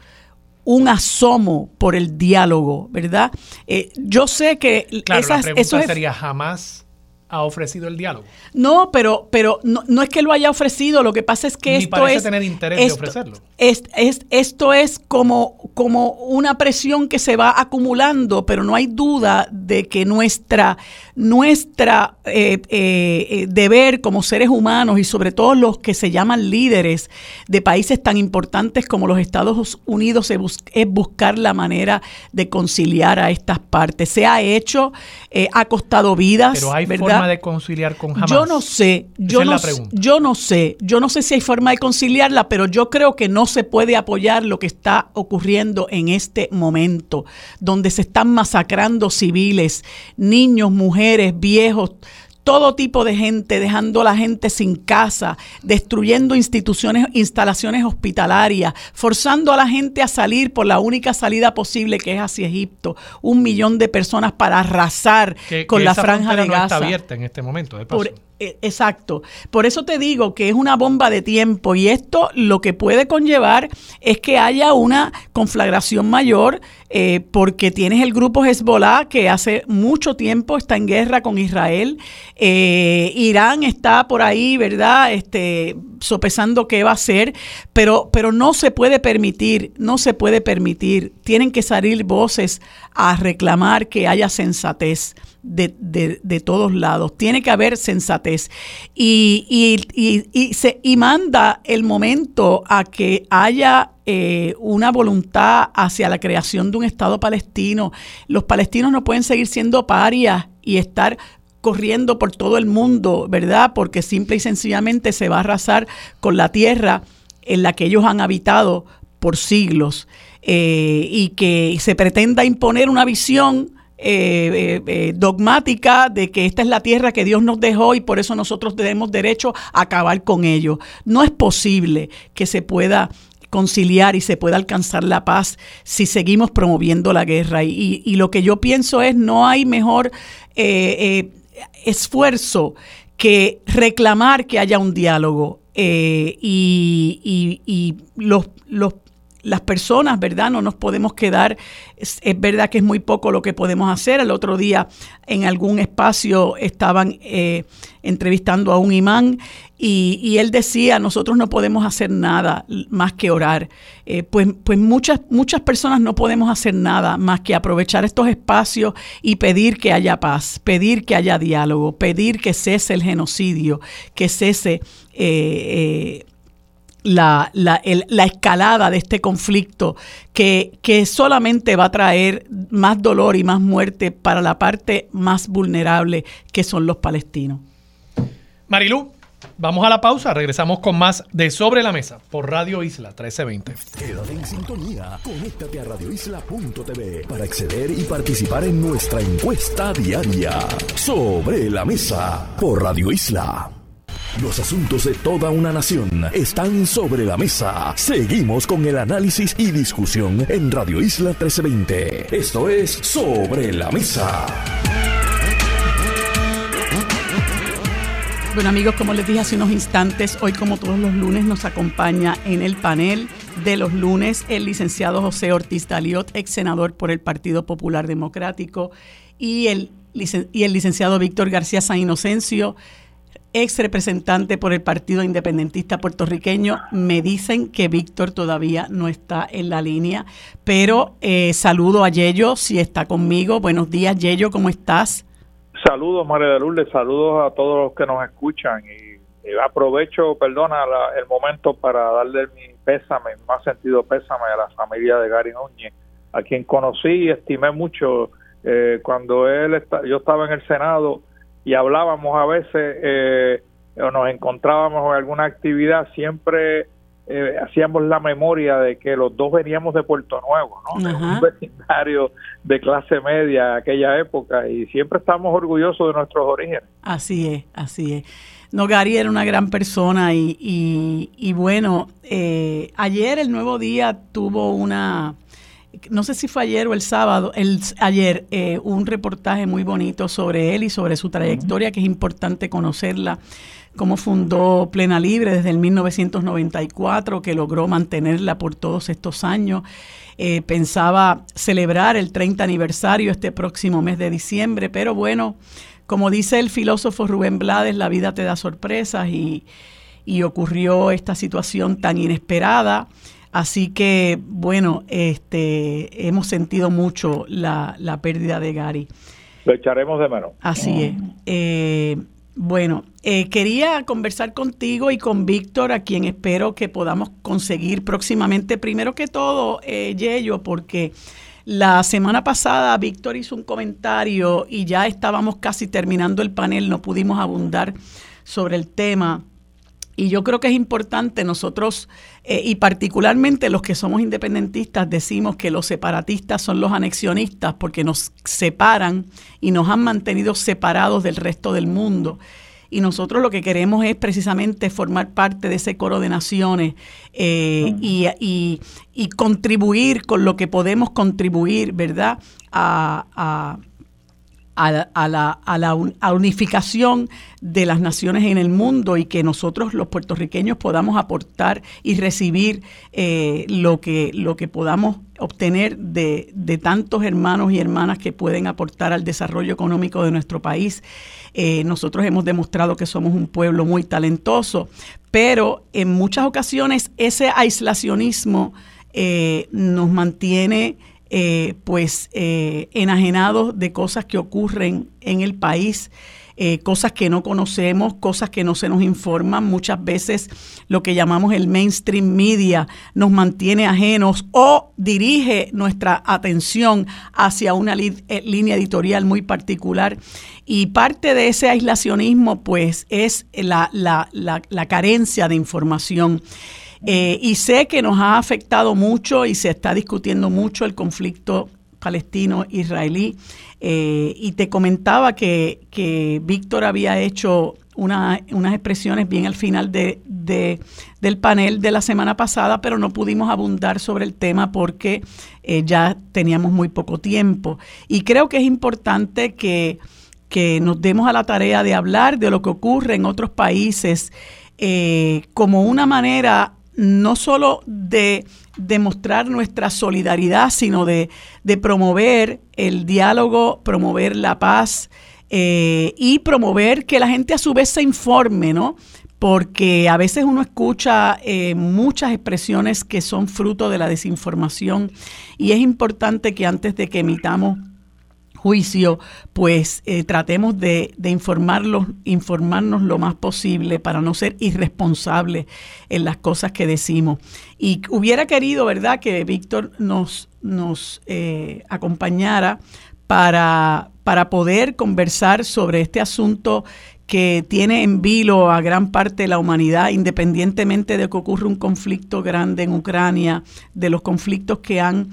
un asomo por el diálogo, ¿verdad? Eh, yo sé que claro, la pregunta sería jamás ha ofrecido el diálogo. No, pero, pero no, no, es que lo haya ofrecido, lo que pasa es que Ni esto parece es... tener interés de ofrecerlo. Es, es, esto es como, como una presión que se va acumulando, pero no hay duda de que nuestra, nuestra eh, eh, deber como seres humanos y sobre todo los que se llaman líderes de países tan importantes como los Estados Unidos es, buscar la manera de conciliar a estas partes. Se ha hecho, eh, ha costado vidas. Pero hay ¿verdad? de conciliar con Hamas? Yo no sé, yo no, yo no sé, yo no sé si hay forma de conciliarla, pero yo creo que no se puede apoyar lo que está ocurriendo en este momento, donde se están masacrando civiles, niños, mujeres, viejos, todo tipo de gente, dejando a la gente sin casa, destruyendo instituciones, instalaciones hospitalarias, forzando a la gente a salir por la única salida posible que es hacia Egipto. Un millón de personas para arrasar con la franja de Gaza. No está abierta en este momento, de paso. Exacto. Por eso te digo que es una bomba de tiempo y esto lo que puede conllevar es que haya una conflagración mayor eh, porque tienes el grupo Hezbollah que hace mucho tiempo está en guerra con Israel. Eh, Irán está por ahí, ¿verdad? Este, sopesando qué va a hacer, pero, pero no se puede permitir, no se puede permitir. Tienen que salir voces a reclamar que haya sensatez de, todos lados. Tiene que haber sensatez. Y, y, se, y manda el momento a que haya eh, una voluntad hacia la creación de un Estado palestino. Los palestinos no pueden seguir siendo parias y estar corriendo por todo el mundo, ¿verdad? Porque simple y sencillamente se va a arrasar con la tierra en la que ellos han habitado por siglos eh, y que se pretenda imponer una visión eh, eh, dogmática de que esta es la tierra que Dios nos dejó y por eso nosotros tenemos derecho a acabar con ello. No es posible que se pueda conciliar y se pueda alcanzar la paz si seguimos promoviendo la guerra. Y, lo que yo pienso es no hay mejor eh, esfuerzo que reclamar que haya un diálogo. y, y los, los las personas, ¿verdad? No nos podemos quedar, es, verdad que es muy poco lo que podemos hacer. El otro día en algún espacio estaban eh, entrevistando a un imán y, él decía, nosotros no podemos hacer nada más que orar. Eh, pues pues muchas, muchas personas no podemos hacer nada más que aprovechar estos espacios y pedir que haya paz, pedir que haya diálogo, pedir que cese el genocidio, que cese... Eh, la, la, la, escalada de este conflicto que, que, solamente va a traer más dolor y más muerte para la parte más vulnerable que son los palestinos. Marilú, vamos a la pausa, regresamos con más de Sobre la Mesa por Radio Isla 1320. Quédate en sintonía, conéctate a radioisla.tv para acceder y participar en nuestra encuesta diaria. Sobre la Mesa por Radio Isla. Los asuntos de toda una nación están sobre la mesa. Seguimos con el análisis y discusión en Radio Isla 1320. Esto es Sobre la Mesa. Bueno amigos, como les dije hace unos instantes, hoy como todos los lunes nos acompaña en el panel de los lunes el licenciado José Ortiz Daliot, ex senador por el Partido Popular Democrático, y el, y el licenciado Víctor García San Inocencio, ex representante por el Partido Independentista Puertorriqueño. Me dicen que Víctor todavía no está en la línea, pero eh, saludo a Yello si está conmigo. Buenos días, Yello, ¿cómo estás? Saludos, María de Lourdes, saludos a todos los que nos escuchan y, aprovecho, perdona, el momento para darle mi pésame, más sentido pésame a la familia de Gary Núñez, a quien conocí y estimé mucho eh, cuando él yo estaba en el Senado y hablábamos a veces eh, o nos encontrábamos en alguna actividad, siempre eh, hacíamos la memoria de que los dos veníamos de Puerto Nuevo, ¿no? un vecindario de clase media aquella época y siempre estamos orgullosos de nuestros orígenes. Así es, así es. No, Gary era una gran persona y, y, bueno, eh, ayer el nuevo día tuvo una, no sé si fue ayer o el sábado, el, ayer eh, un reportaje muy bonito sobre él y sobre su trayectoria, que es importante conocerla, cómo fundó Plena Libre desde el 1994, que logró mantenerla por todos estos años. Eh, pensaba celebrar el 30 aniversario este próximo mes de diciembre, pero bueno, como dice el filósofo Rubén Blades, la vida te da sorpresas y, y ocurrió esta situación tan inesperada. Así que, bueno, este, hemos sentido mucho la, la pérdida de Gary. Lo echaremos de menos. Así es. Eh, bueno, eh, quería conversar contigo y con Víctor, a quien espero que podamos conseguir próximamente. Primero que todo, eh, Yello, porque la semana pasada Víctor hizo un comentario y ya estábamos casi terminando el panel, no pudimos abundar sobre el tema y yo creo que es importante nosotros, eh, y particularmente los que somos independentistas, decimos que los separatistas son los anexionistas porque nos separan y nos han mantenido separados del resto del mundo. Y nosotros lo que queremos es precisamente formar parte de ese coro de naciones eh, y, contribuir con lo que podemos contribuir, ¿verdad? a, a la unificación de las naciones en el mundo y que nosotros los puertorriqueños podamos aportar y recibir eh, lo, que, lo que podamos obtener de, de, tantos hermanos y hermanas que pueden aportar al desarrollo económico de nuestro país. Eh, nosotros hemos demostrado que somos un pueblo muy talentoso, pero en muchas ocasiones ese aislacionismo eh, nos mantiene eh, pues eh, enajenados de cosas que ocurren en el país, eh, cosas que no conocemos, cosas que no se nos informan. Muchas veces lo que llamamos el mainstream media nos mantiene ajenos o dirige nuestra atención hacia una línea editorial muy particular. Y parte de ese aislacionismo pues es la, la, la, la carencia de información. Eh, y sé que nos ha afectado mucho y se está discutiendo mucho el conflicto palestino-israelí. Eh, y te comentaba que, Víctor había hecho unas expresiones bien al final de, del panel de la semana pasada, pero no pudimos abundar sobre el tema porque eh, ya teníamos muy poco tiempo. Y creo que es importante que, que, nos demos a la tarea de hablar de lo que ocurre en otros países como una manera no solo de demostrar nuestra solidaridad, sino de, promover el diálogo, promover la paz eh, y promover que la gente a su vez se informe, ¿no? Porque a veces uno escucha eh, muchas expresiones que son fruto de la desinformación y es importante que antes de que emitamos juicio, pues eh, tratemos de, de informarnos lo más posible para no ser irresponsables en las cosas que decimos. Y hubiera querido, ¿verdad?, que Víctor nos, nos eh, acompañara para, para poder conversar sobre este asunto que tiene en vilo a gran parte de la humanidad, independientemente de que ocurra un conflicto grande en Ucrania, de los conflictos que han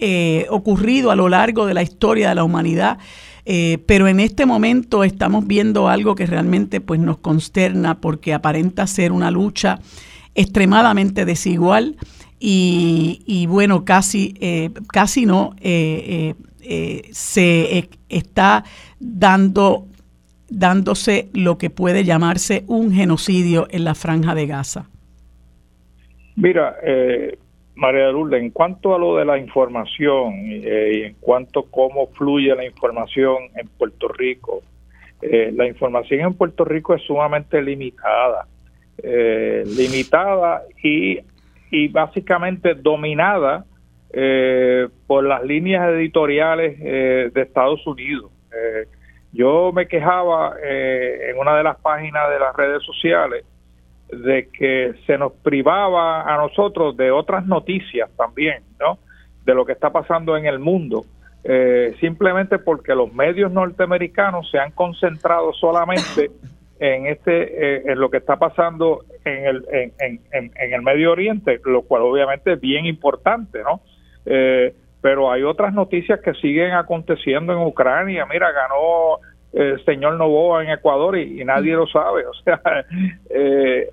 eh, ocurrido a lo largo de la historia de la humanidad. Eh, pero en este momento estamos viendo algo que realmente pues, nos consterna porque aparenta ser una lucha extremadamente desigual y, bueno, casi, eh, casi no se está dando, dándose lo que puede llamarse un genocidio en la franja de Gaza. Mira, María Lourdes, en cuanto a lo de la información eh, y en cuanto a cómo fluye la información en Puerto Rico, eh, la información en Puerto Rico es sumamente limitada, eh, limitada y, y, básicamente dominada por las líneas editoriales de Estados Unidos. yo me quejaba en una de las páginas de las redes sociales de que se nos privaba a nosotros de otras noticias también, ¿no? De lo que está pasando en el mundo, eh, simplemente porque los medios norteamericanos se han concentrado solamente [LAUGHS] en este, eh, en lo que está pasando en el, en, en, el Medio Oriente, lo cual obviamente es bien importante, ¿no? Eh, pero hay otras noticias que siguen aconteciendo en Ucrania. Mira, ganó el señor Novoa en Ecuador y, nadie lo sabe. O sea, [LAUGHS] eh,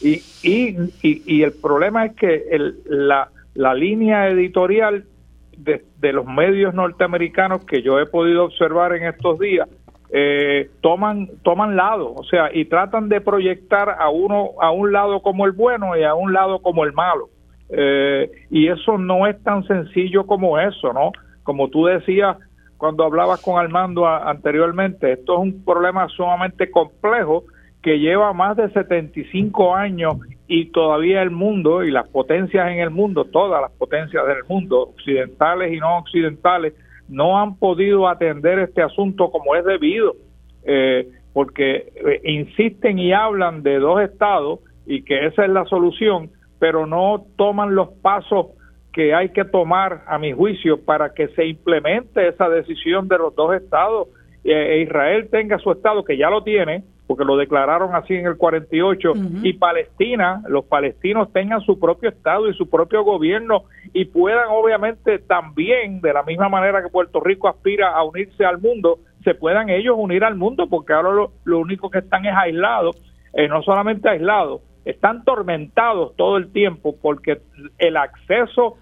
y, y, y, el problema es que el, la, la línea editorial de, de, los medios norteamericanos que yo he podido observar en estos días eh, toman toman lado, o sea, y tratan de proyectar a uno a un lado como el bueno y a un lado como el malo. Eh, y eso no es tan sencillo como eso, ¿no? Como tú decías, cuando hablabas con Armando anteriormente, esto es un problema sumamente complejo que lleva más de 75 años y todavía el mundo y las potencias en el mundo, todas las potencias del mundo, occidentales y no occidentales, no han podido atender este asunto como es debido, eh, porque eh, insisten y hablan de dos estados y que esa es la solución, pero no toman los pasos que hay que tomar, a mi juicio, para que se implemente esa decisión de los dos estados e, e Israel tenga su estado, que ya lo tiene, porque lo declararon así en el 48, y Palestina, los palestinos tengan su propio estado y su propio gobierno y puedan obviamente también, de la misma manera que Puerto Rico aspira a unirse al mundo, se puedan ellos unir al mundo, porque ahora lo, único que están es aislados, eh, no solamente aislados, están tormentados todo el tiempo porque el acceso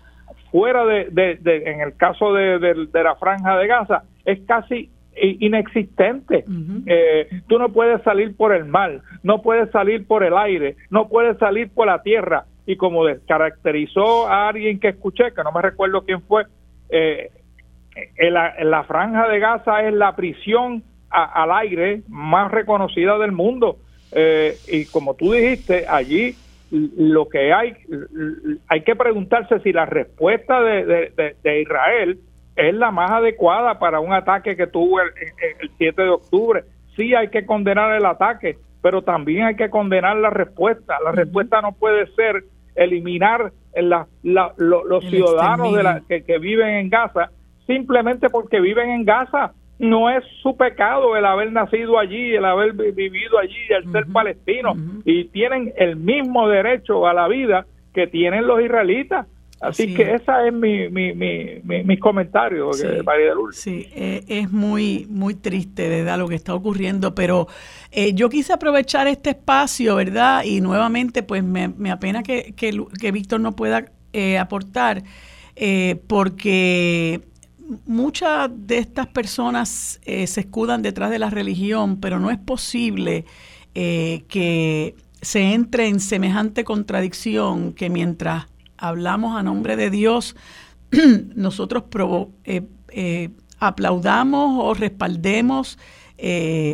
fuera de, de, en el caso de, de, la franja de Gaza, es casi inexistente. Eh, tú no puedes salir por el mar, no puedes salir por el aire, no puedes salir por la tierra. Y como caracterizó a alguien que escuché, que no me recuerdo quién fue, eh, en la, franja de Gaza es la prisión al aire más reconocida del mundo. Eh, y como tú dijiste, allí lo que hay, hay que preguntarse si la respuesta de, de, Israel es la más adecuada para un ataque que tuvo el, el 7 de octubre. Sí hay que condenar el ataque, pero también hay que condenar la respuesta. La respuesta no puede ser eliminar la, los ciudadanos de la, que, que viven en Gaza simplemente porque viven en Gaza no es su pecado el haber nacido allí, el haber vivido allí, el ser palestino, y tienen el mismo derecho a la vida que tienen los israelitas. Así, que esa es mi, mi, mi, mis comentarios, sí, María Sí, eh, es muy, muy triste, ¿verdad? Lo que está ocurriendo, pero eh, yo quise aprovechar este espacio, ¿verdad? Y nuevamente, pues me, me apena que, que, Víctor no pueda eh, aportar, porque muchas de estas personas eh, se escudan detrás de la religión, pero no es posible eh, que se entre en semejante contradicción que mientras hablamos a nombre de Dios, [CLEARS THROAT] nosotros eh, aplaudamos o respaldemos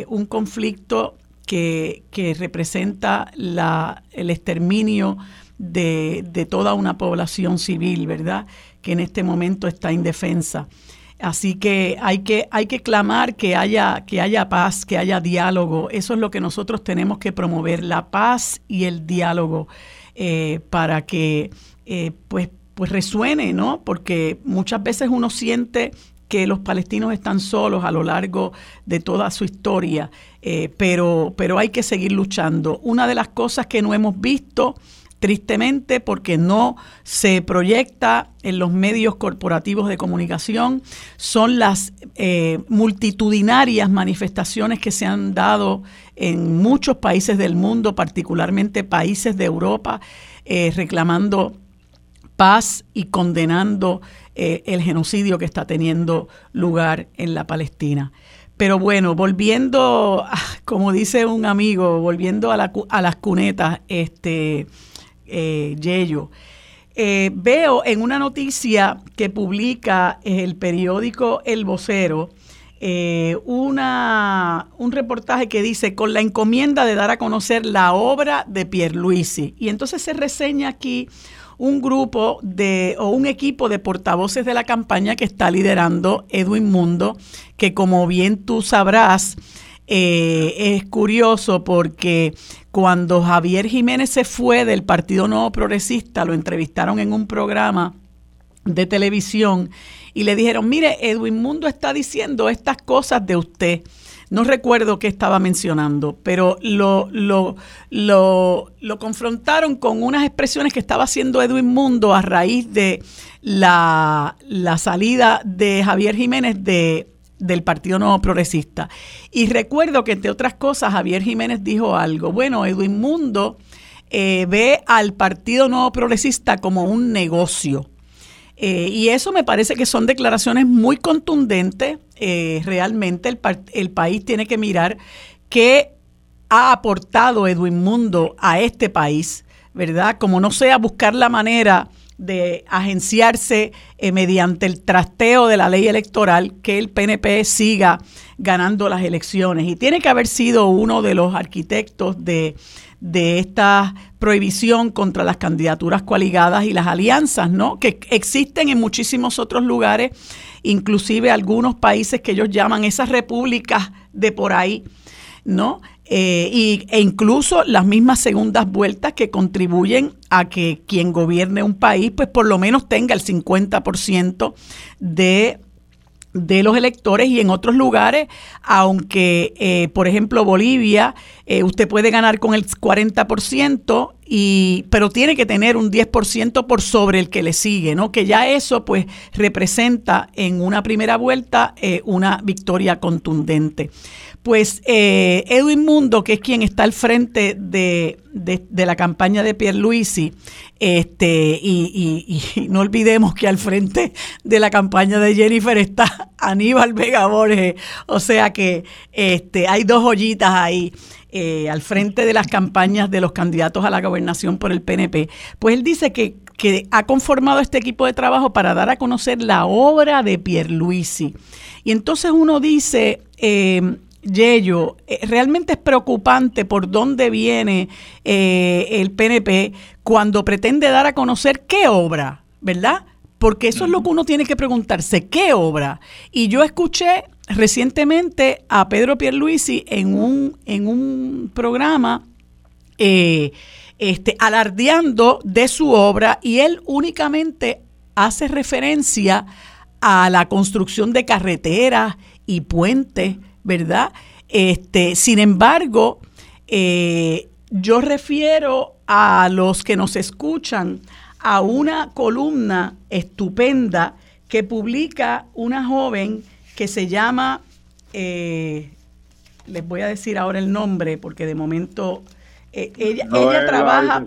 un conflicto que, representa la, el exterminio de, de, toda una población civil, ¿verdad? En este momento está indefensa. Así que hay que, hay que clamar que haya, que haya paz, que haya diálogo. Eso es lo que nosotros tenemos que promover, la paz y el diálogo, eh, para que eh, pues, pues resuene, ¿no? Porque muchas veces uno siente que los palestinos están solos a lo largo de toda su historia, eh, pero, pero hay que seguir luchando. Una de las cosas que no hemos visto tristemente porque no se proyecta en los medios corporativos de comunicación, son las eh, multitudinarias manifestaciones que se han dado en muchos países del mundo, particularmente países de Europa, eh, reclamando paz y condenando eh, el genocidio que está teniendo lugar en la Palestina. Pero bueno, volviendo, [LAUGHS] como dice un amigo, volviendo a, la, a las cunetas, este, eh, Yello. Eh, veo en una noticia que publica el periódico El Vocero eh, una, un reportaje que dice con la encomienda de dar a conocer la obra de Pierluisi. Y entonces se reseña aquí un grupo de o un equipo de portavoces de la campaña que está liderando Edwin Mundo, que como bien tú sabrás, eh, es curioso porque cuando Javier Jiménez se fue del Partido Nuevo Progresista, lo entrevistaron en un programa de televisión y le dijeron, mire, Edwin Mundo está diciendo estas cosas de usted. No recuerdo qué estaba mencionando, pero lo, lo, lo, lo, confrontaron con unas expresiones que estaba haciendo Edwin Mundo a raíz de la, la salida de Javier Jiménez de, del Partido Nuevo Progresista. Y recuerdo que, entre otras cosas, Javier Jiménez dijo algo. Bueno, Edwin Mundo eh, ve al Partido Nuevo Progresista como un negocio. Eh, y eso me parece que son declaraciones muy contundentes. Eh, realmente el, el país tiene que mirar qué ha aportado Edwin Mundo a este país, ¿verdad? Como no sea buscar la manera de agenciarse eh, mediante el trasteo de la ley electoral que el PNP siga ganando las elecciones. Y tiene que haber sido uno de los arquitectos de, de esta prohibición contra las candidaturas coaligadas y las alianzas, ¿no? Que existen en muchísimos otros lugares, inclusive algunos países que ellos llaman esas repúblicas de por ahí, ¿no? Eh, y, e incluso las mismas segundas vueltas que contribuyen a que quien gobierne un país, pues por lo menos tenga el 50% de de los electores y en otros lugares, aunque eh, por ejemplo Bolivia, eh, usted puede ganar con el 40%, y, pero tiene que tener un 10% por sobre el que le sigue, ¿no? Que ya eso pues representa en una primera vuelta una victoria contundente. Pues eh, Edwin Mundo, que es quien está al frente de, la campaña de Pierluisi, este, y, no olvidemos que al frente de la campaña de Jennifer está [LAUGHS] Aníbal Vega Borges, o sea que este, hay dos joyitas ahí. Eh, al frente de las campañas de los candidatos a la gobernación por el PNP, pues él dice que, que ha conformado este equipo de trabajo para dar a conocer la obra de Pierluisi. Y entonces uno dice, eh, Yello, eh, realmente es preocupante por dónde viene eh, el PNP cuando pretende dar a conocer qué obra, ¿verdad? Porque eso es lo que uno tiene que preguntarse, ¿qué obra? Y yo escuché recientemente a Pedro Pierluisi en un, en un programa eh, este, alardeando de su obra y él únicamente hace referencia a la construcción de carreteras y puentes ¿verdad? Este, sin embargo, eh, yo refiero a los que nos escuchan a una columna estupenda que publica una joven que se llama, eh, les voy a decir ahora el nombre porque de momento eh, ella, ella trabaja.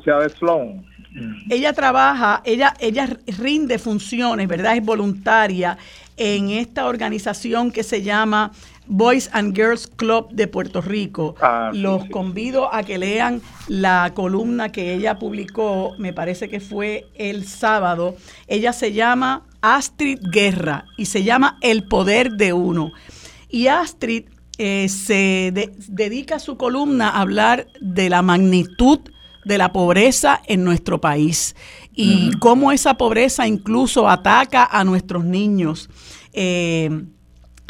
Ella trabaja, ella, ella rinde funciones, ¿verdad? Es voluntaria en esta organización que se llama Boys and Girls Club de Puerto Rico. Ah, Los convido a que lean la columna que ella publicó, me parece que fue el sábado. Ella se llama Astrid Guerra y se llama El Poder de Uno. Y Astrid eh, se dedica su columna a hablar de la magnitud de la pobreza en nuestro país y cómo esa pobreza incluso ataca a nuestros niños. Eh,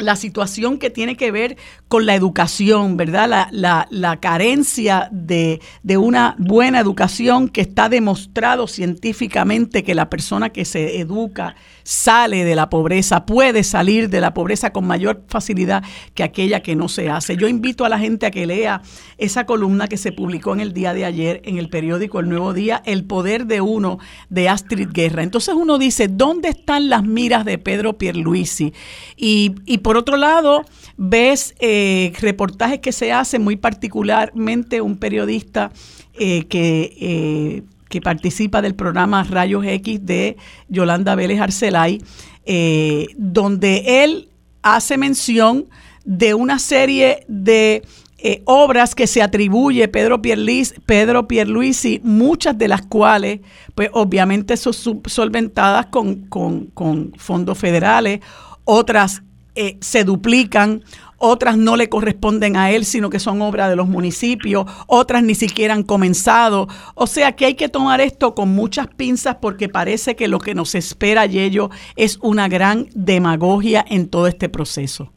la situación que tiene que ver con la educación, ¿verdad? La, la, la carencia de, de, una buena educación que está demostrado científicamente que la persona que se educa sale de la pobreza, puede salir de la pobreza con mayor facilidad que aquella que no se hace. Yo invito a la gente a que lea esa columna que se publicó en el día de ayer en el periódico El Nuevo Día, El Poder de Uno, de Astrid Guerra. Entonces uno dice, ¿dónde están las miras de Pedro Pierluisi? Y, y por otro lado, ves eh, reportajes que se hacen, muy particularmente un periodista eh, que eh, que participa del programa Rayos X de Yolanda Vélez Arcelay, eh, donde él hace mención de una serie de eh, obras que se atribuye Pedro, Pedro Pierluisi, muchas de las cuales, pues obviamente son solventadas con, con fondos federales, otras eh, se duplican, otras no le corresponden a él, sino que son obra de los municipios, otras ni siquiera han comenzado. O sea que hay que tomar esto con muchas pinzas porque parece que lo que nos espera, Yello, es una gran demagogia en todo este proceso.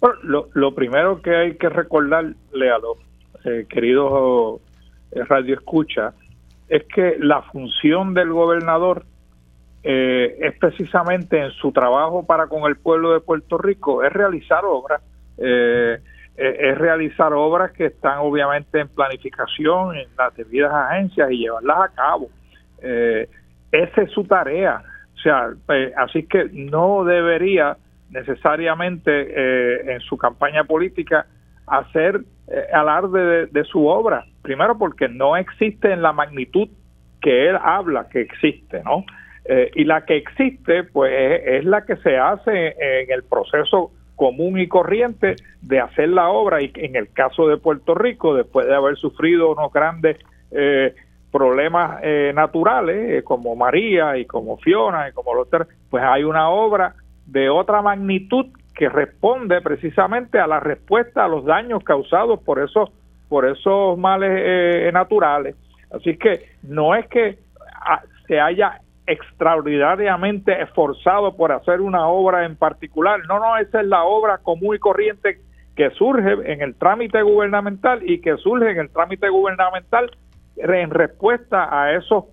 Bueno, lo, primero que hay que recordarle a eh, queridos eh, Radio Escucha es que la función del gobernador eh, es precisamente en su trabajo para con el pueblo de Puerto Rico, es realizar obras, eh, eh, es realizar obras que están obviamente en planificación en las debidas agencias y llevarlas a cabo. esa es su tarea. O sea, así que no debería necesariamente en su campaña política hacer alarde de, su obra. Primero porque no existe en la magnitud que él habla que existe, ¿no? Eh, y la que existe, pues es, la que se hace en el proceso común y corriente de hacer la obra y en el caso de Puerto Rico, después de haber sufrido unos grandes eh, problemas eh, naturales como María y como Fiona y como los pues hay una obra de otra magnitud que responde precisamente a la respuesta a los daños causados por esos por esos males naturales. Así que no es que ah, se haya extraordinariamente esforzado por hacer una obra en particular. No, no, esa es la obra común y corriente que surge en el trámite gubernamental y que surge en el trámite gubernamental en respuesta a esos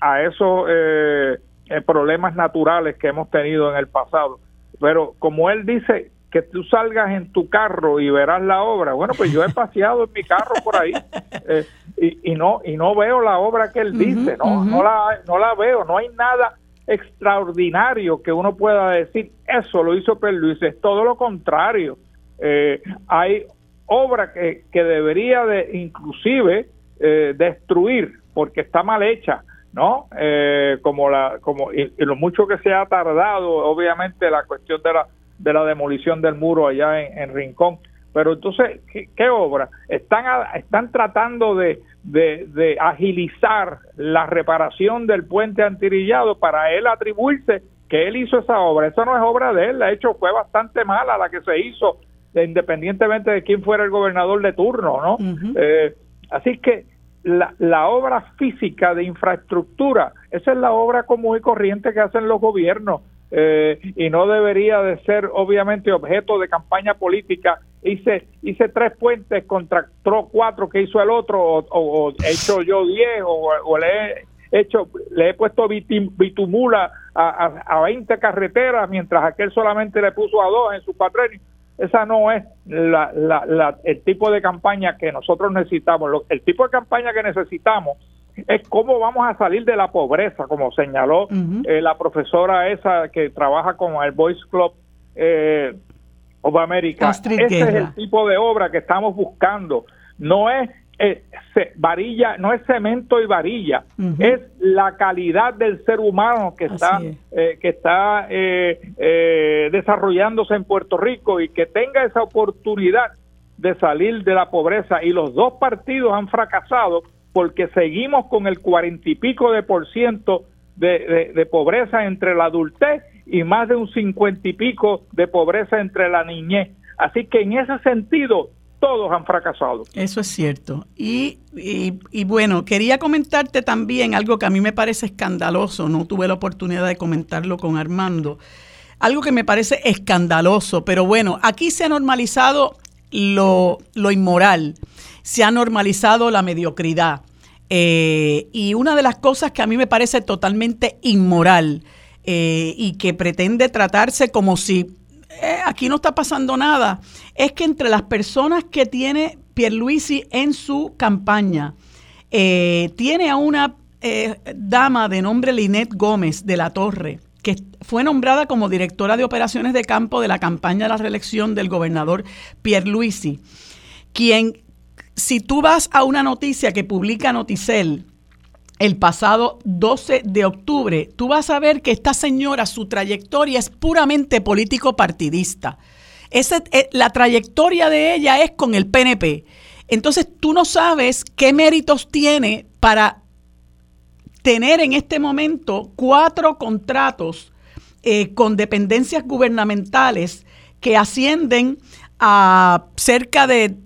a, esos eh, eh, problemas naturales que hemos tenido en el pasado. Pero como él dice, que tú salgas en tu carro y verás la obra. Bueno, pues yo he paseado en mi carro por ahí [LAUGHS] eh, y, y, no y no veo la obra que él dice, no, no, la, no la veo, no hay nada extraordinario que uno pueda decir, eso lo hizo Luis, es todo lo contrario. Eh, hay obra que, que debería de inclusive eh, destruir porque está mal hecha, ¿no? como la como y, lo mucho que se ha tardado, obviamente la cuestión de la de la demolición del muro allá en, Rincón. Pero entonces, ¿qué, obra? Están, están tratando de, de, agilizar la reparación del puente antirillado para él atribuirse que él hizo esa obra. Eso no es obra de él, de hecho fue bastante mala la que se hizo, independientemente de quién fuera el gobernador de turno, ¿no? Eh, así que la, la, obra física de infraestructura, esa es la obra común y corriente que hacen los gobiernos. Eh, y no debería de ser obviamente objeto de campaña política. Hice, hice tres puentes contra cuatro que hizo el otro, o, he hecho yo diez, o, le he hecho, le he puesto bitumula a, a, 20 carreteras, mientras aquel solamente le puso a dos en su patrimonio. Esa no es la, la, el tipo de campaña que nosotros necesitamos. el tipo de campaña que necesitamos es cómo vamos a salir de la pobreza, como señaló eh, la profesora esa que trabaja con el Boys Club eh, of America. Ese es el tipo de obra que estamos buscando. No es eh, varilla, no es cemento y varilla, es la calidad del ser humano que está, eh, que está desarrollándose en Puerto Rico y que tenga esa oportunidad de salir de la pobreza. Y los dos partidos han fracasado porque seguimos con el cuarenta y pico de por ciento de, pobreza entre la adultez y más de un cincuenta y pico de pobreza entre la niñez. Así que en ese sentido, todos han fracasado. Eso es cierto. Y, y, bueno, quería comentarte también algo que a mí me parece escandaloso, no tuve la oportunidad de comentarlo con Armando, algo que me parece escandaloso, pero bueno, aquí se ha normalizado lo inmoral, se ha normalizado la mediocridad. Eh, y una de las cosas que a mí me parece totalmente inmoral eh, y que pretende tratarse como si eh, aquí no está pasando nada, es que entre las personas que tiene Pierluisi en su campaña, tiene a una dama de nombre Linet Gómez de la Torre, que fue nombrada como directora de operaciones de campo de la campaña de la reelección del gobernador Pierluisi, quien si tú vas a una noticia que publica Noticel el pasado 12 de octubre, tú vas a ver que esta señora, su trayectoria es puramente político-partidista. Eh, la trayectoria de ella es con el PNP. Entonces tú no sabes qué méritos tiene para tener en este momento cuatro contratos eh, con dependencias gubernamentales que ascienden a cerca de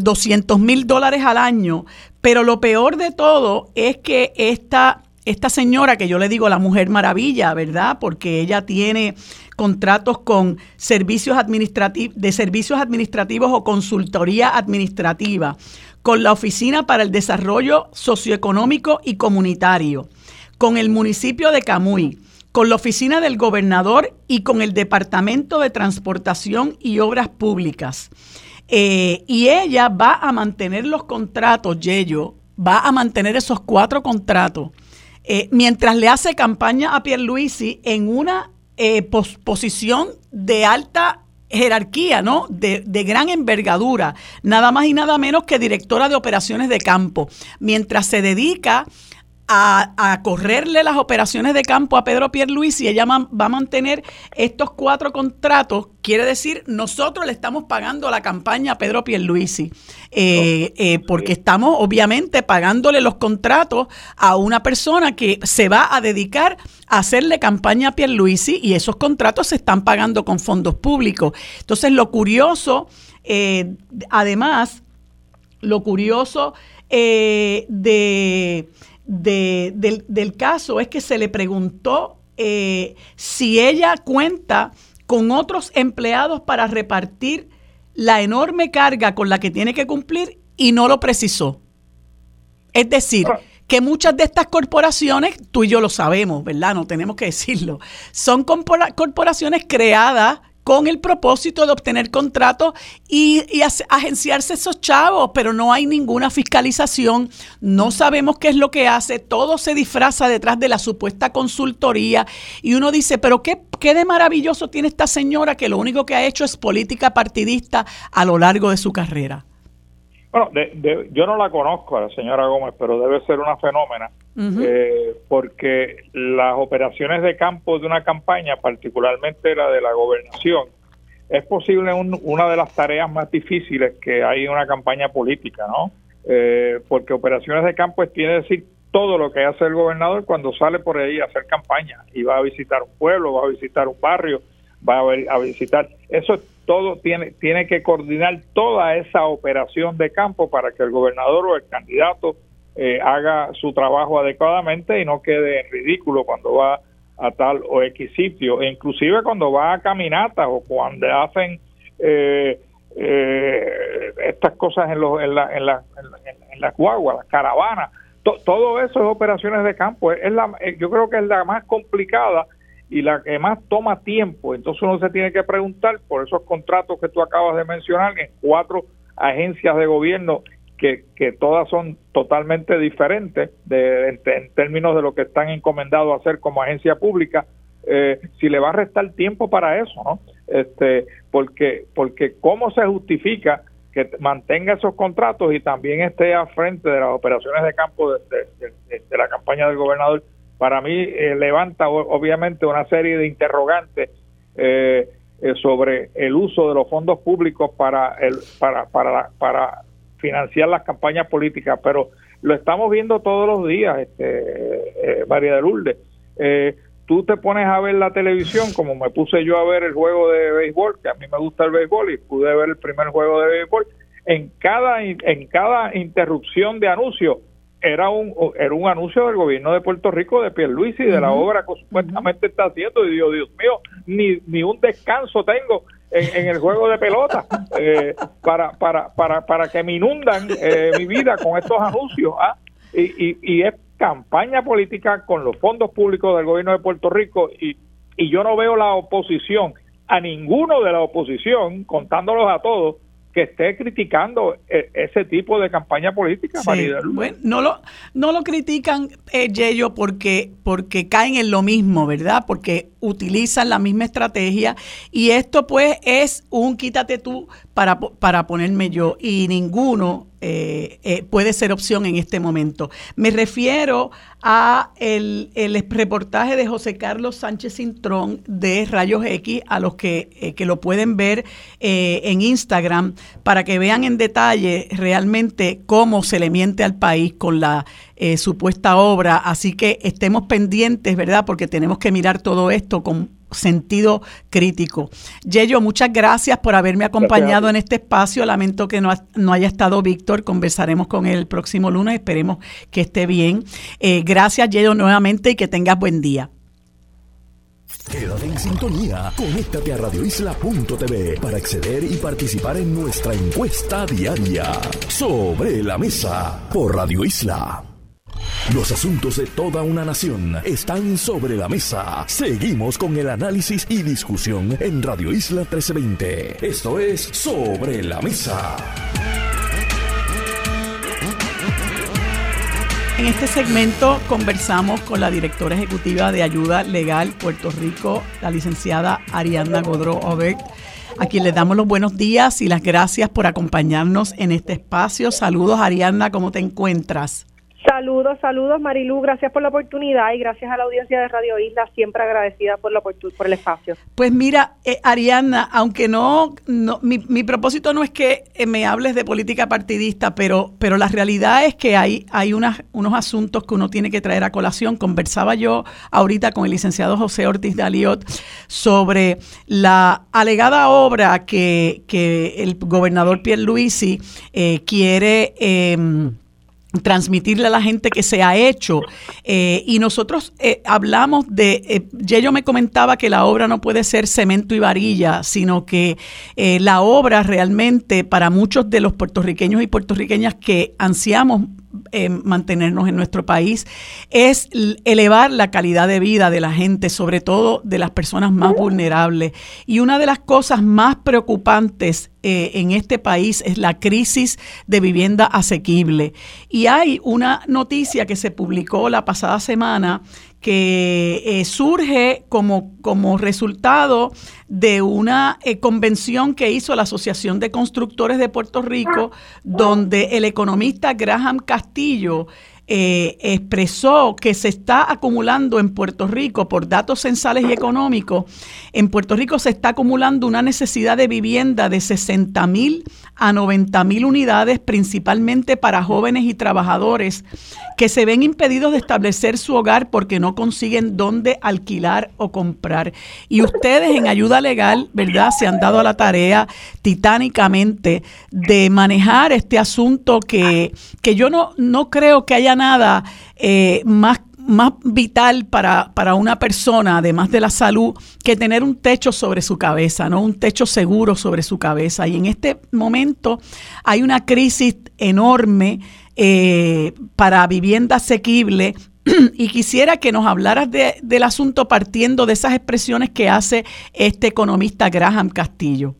200 eh, mil dólares al año, pero lo peor de todo es que esta, esta señora, que yo le digo la mujer maravilla, ¿verdad? Porque ella tiene contratos con servicios administrativos, de servicios administrativos o consultoría administrativa, con la Oficina para el Desarrollo Socioeconómico y Comunitario, con el municipio de Camuy, con la Oficina del Gobernador y con el Departamento de Transportación y Obras Públicas. Eh, y ella va a mantener los contratos, Yello, va a mantener esos cuatro contratos, eh, mientras le hace campaña a Pierluisi en una eh, posición de alta jerarquía, ¿no? De, de, gran envergadura, nada más y nada menos que directora de operaciones de campo, mientras se dedica a, correrle las operaciones de campo a Pedro Pierluisi. Ella va a mantener estos cuatro contratos, quiere decir, nosotros le estamos pagando la campaña a Pedro Pierluisi, eh, eh, porque estamos obviamente pagándole los contratos a una persona que se va a dedicar a hacerle campaña a Pierluisi y esos contratos se están pagando con fondos públicos. Entonces, lo curioso, eh, además, lo curioso de del, caso es que se le preguntó eh, si ella cuenta con otros empleados para repartir la enorme carga con la que tiene que cumplir y no lo precisó. Es decir, que muchas de estas corporaciones, tú y yo lo sabemos, ¿verdad? No tenemos que decirlo, son corporaciones creadas con el propósito de obtener contratos y, agenciarse esos chavos, pero no hay ninguna fiscalización, no sabemos qué es lo que hace, todo se disfraza detrás de la supuesta consultoría y uno dice, pero qué, qué de maravilloso tiene esta señora que lo único que ha hecho es política partidista a lo largo de su carrera. Bueno, yo no la conozco a la señora Gómez, pero debe ser una fenómena, eh, porque las operaciones de campo de una campaña, particularmente la de la gobernación, es posible una de las tareas más difíciles que hay en una campaña política, ¿no? Eh, porque operaciones de campo tiene que decir todo lo que hace el gobernador cuando sale por ahí a hacer campaña y va a visitar un pueblo, va a visitar un barrio, va a, a visitar. Eso es todo tiene, tiene que coordinar toda esa operación de campo para que el gobernador o el candidato eh, haga su trabajo adecuadamente y no quede en ridículo cuando va a tal o X sitio, e inclusive cuando va a caminatas o cuando hacen eh, eh, estas cosas en, los, en, la, en, la, en, las guaguas, las caravanas, todo eso es operaciones de campo. Es la, yo creo que es la más complicada y la que más toma tiempo. Entonces uno se tiene que preguntar por esos contratos que tú acabas de mencionar en cuatro agencias de gobierno que, que todas son totalmente diferentes de, en, términos de lo que están encomendados a hacer como agencia pública, eh, si le va a restar tiempo para eso, ¿no? Este, porque, porque cómo se justifica que mantenga esos contratos y también esté al frente de las operaciones de campo de, de la campaña del gobernador para mí eh, levanta obviamente una serie de interrogantes eh, eh, sobre el uso de los fondos públicos para el para para para financiar las campañas políticas pero lo estamos viendo todos los días este María de Lourdes. Tú te pones a ver la televisión como me puse yo a ver el juego de béisbol que a mí me gusta el béisbol y pude ver el primer juego de béisbol en cada en cada interrupción de anuncio era un era un anuncio del gobierno de Puerto Rico de Pierluisi de la obra que supuestamente está haciendo y digo Dios mío ni, ni un descanso tengo en, el juego de pelota eh, para, para, para, para que me inundan eh, mi vida con estos anuncios ¿ah? y, y, y, es campaña política con los fondos públicos del gobierno de Puerto Rico y, y yo no veo la oposición a ninguno de la oposición contándolos a todos que esté criticando eh, ese tipo de campaña política. bueno, no lo, no lo critican, eh, Yello, porque, porque caen en lo mismo, ¿verdad? Porque utilizan la misma estrategia y esto pues es un quítate tú para, para ponerme yo y ninguno eh, eh, puede ser opción en este momento. Me refiero a el, reportaje de José Carlos Sánchez Cintrón de Rayos X, a los que, eh, que lo pueden ver en Instagram, para que vean en detalle realmente cómo se le miente al país con la supuesta obra. Así que estemos pendientes, ¿verdad? Porque tenemos que mirar todo esto con sentido crítico. Yello, muchas gracias por haberme acompañado en este espacio. Lamento que no, no, haya estado Víctor. Conversaremos con él el próximo lunes. Esperemos que esté bien. Eh, gracias, Yello, nuevamente y que tengas buen día. Quédate en sintonía. Conéctate a radioisla.tv para acceder y participar en nuestra encuesta diaria. Sobre la mesa por Radio Isla. Los asuntos de toda una nación están sobre la mesa. Seguimos con el análisis y discusión en Radio Isla 1320. Esto es Sobre la Mesa. En este segmento conversamos con la directora ejecutiva de Ayuda Legal Puerto Rico, la licenciada Ariana Godró Obert, a quien le damos los buenos días y las gracias por acompañarnos en este espacio. Saludos Ariana, ¿cómo te encuentras? Saludos, saludos Marilu, gracias por la oportunidad y gracias a la audiencia de Radio Isla, siempre agradecida por, la, por el espacio. Pues mira, eh, Ariana, aunque no, no mi, mi, propósito no es que eh, me hables de política partidista, pero, pero la realidad es que hay, hay unas, unos asuntos que uno tiene que traer a colación. Conversaba yo ahorita con el licenciado José Ortiz de Aliot sobre la alegada obra que, que el gobernador Pierluisi eh, quiere... Eh, transmitirle a la gente que se ha hecho. Eh, y nosotros eh, hablamos de, eh, yo me comentaba que la obra no puede ser cemento y varilla, sino que la obra realmente para muchos de los puertorriqueños y puertorriqueñas que ansiamos mantenernos en nuestro país es elevar la calidad de vida de la gente, sobre todo de las personas más vulnerables. Y una de las cosas más preocupantes eh, en este país es la crisis de vivienda asequible. Y hay una noticia que se publicó la pasada semana que eh, surge como, como resultado de una eh, convención que hizo la Asociación de Constructores de Puerto Rico, donde el economista Graham Castillo eh, expresó que se está acumulando en Puerto Rico, por datos censales y económicos, en Puerto Rico se está acumulando una necesidad de vivienda de 60 mil a 90 mil unidades, principalmente para jóvenes y trabajadores que se ven impedidos de establecer su hogar porque no consiguen dónde alquilar o comprar. Y ustedes en ayuda legal, ¿verdad? Se han dado a la tarea titánicamente de manejar este asunto que, que yo no, no creo que haya nada eh, más más vital para, para, una persona, además de la salud, que tener un techo sobre su cabeza, ¿no? Un techo seguro sobre su cabeza. Y en este momento hay una crisis enorme eh, para vivienda asequible. [CLEARS THROAT] Y quisiera que nos hablaras de, del asunto partiendo de esas expresiones que hace este economista Graham Castillo.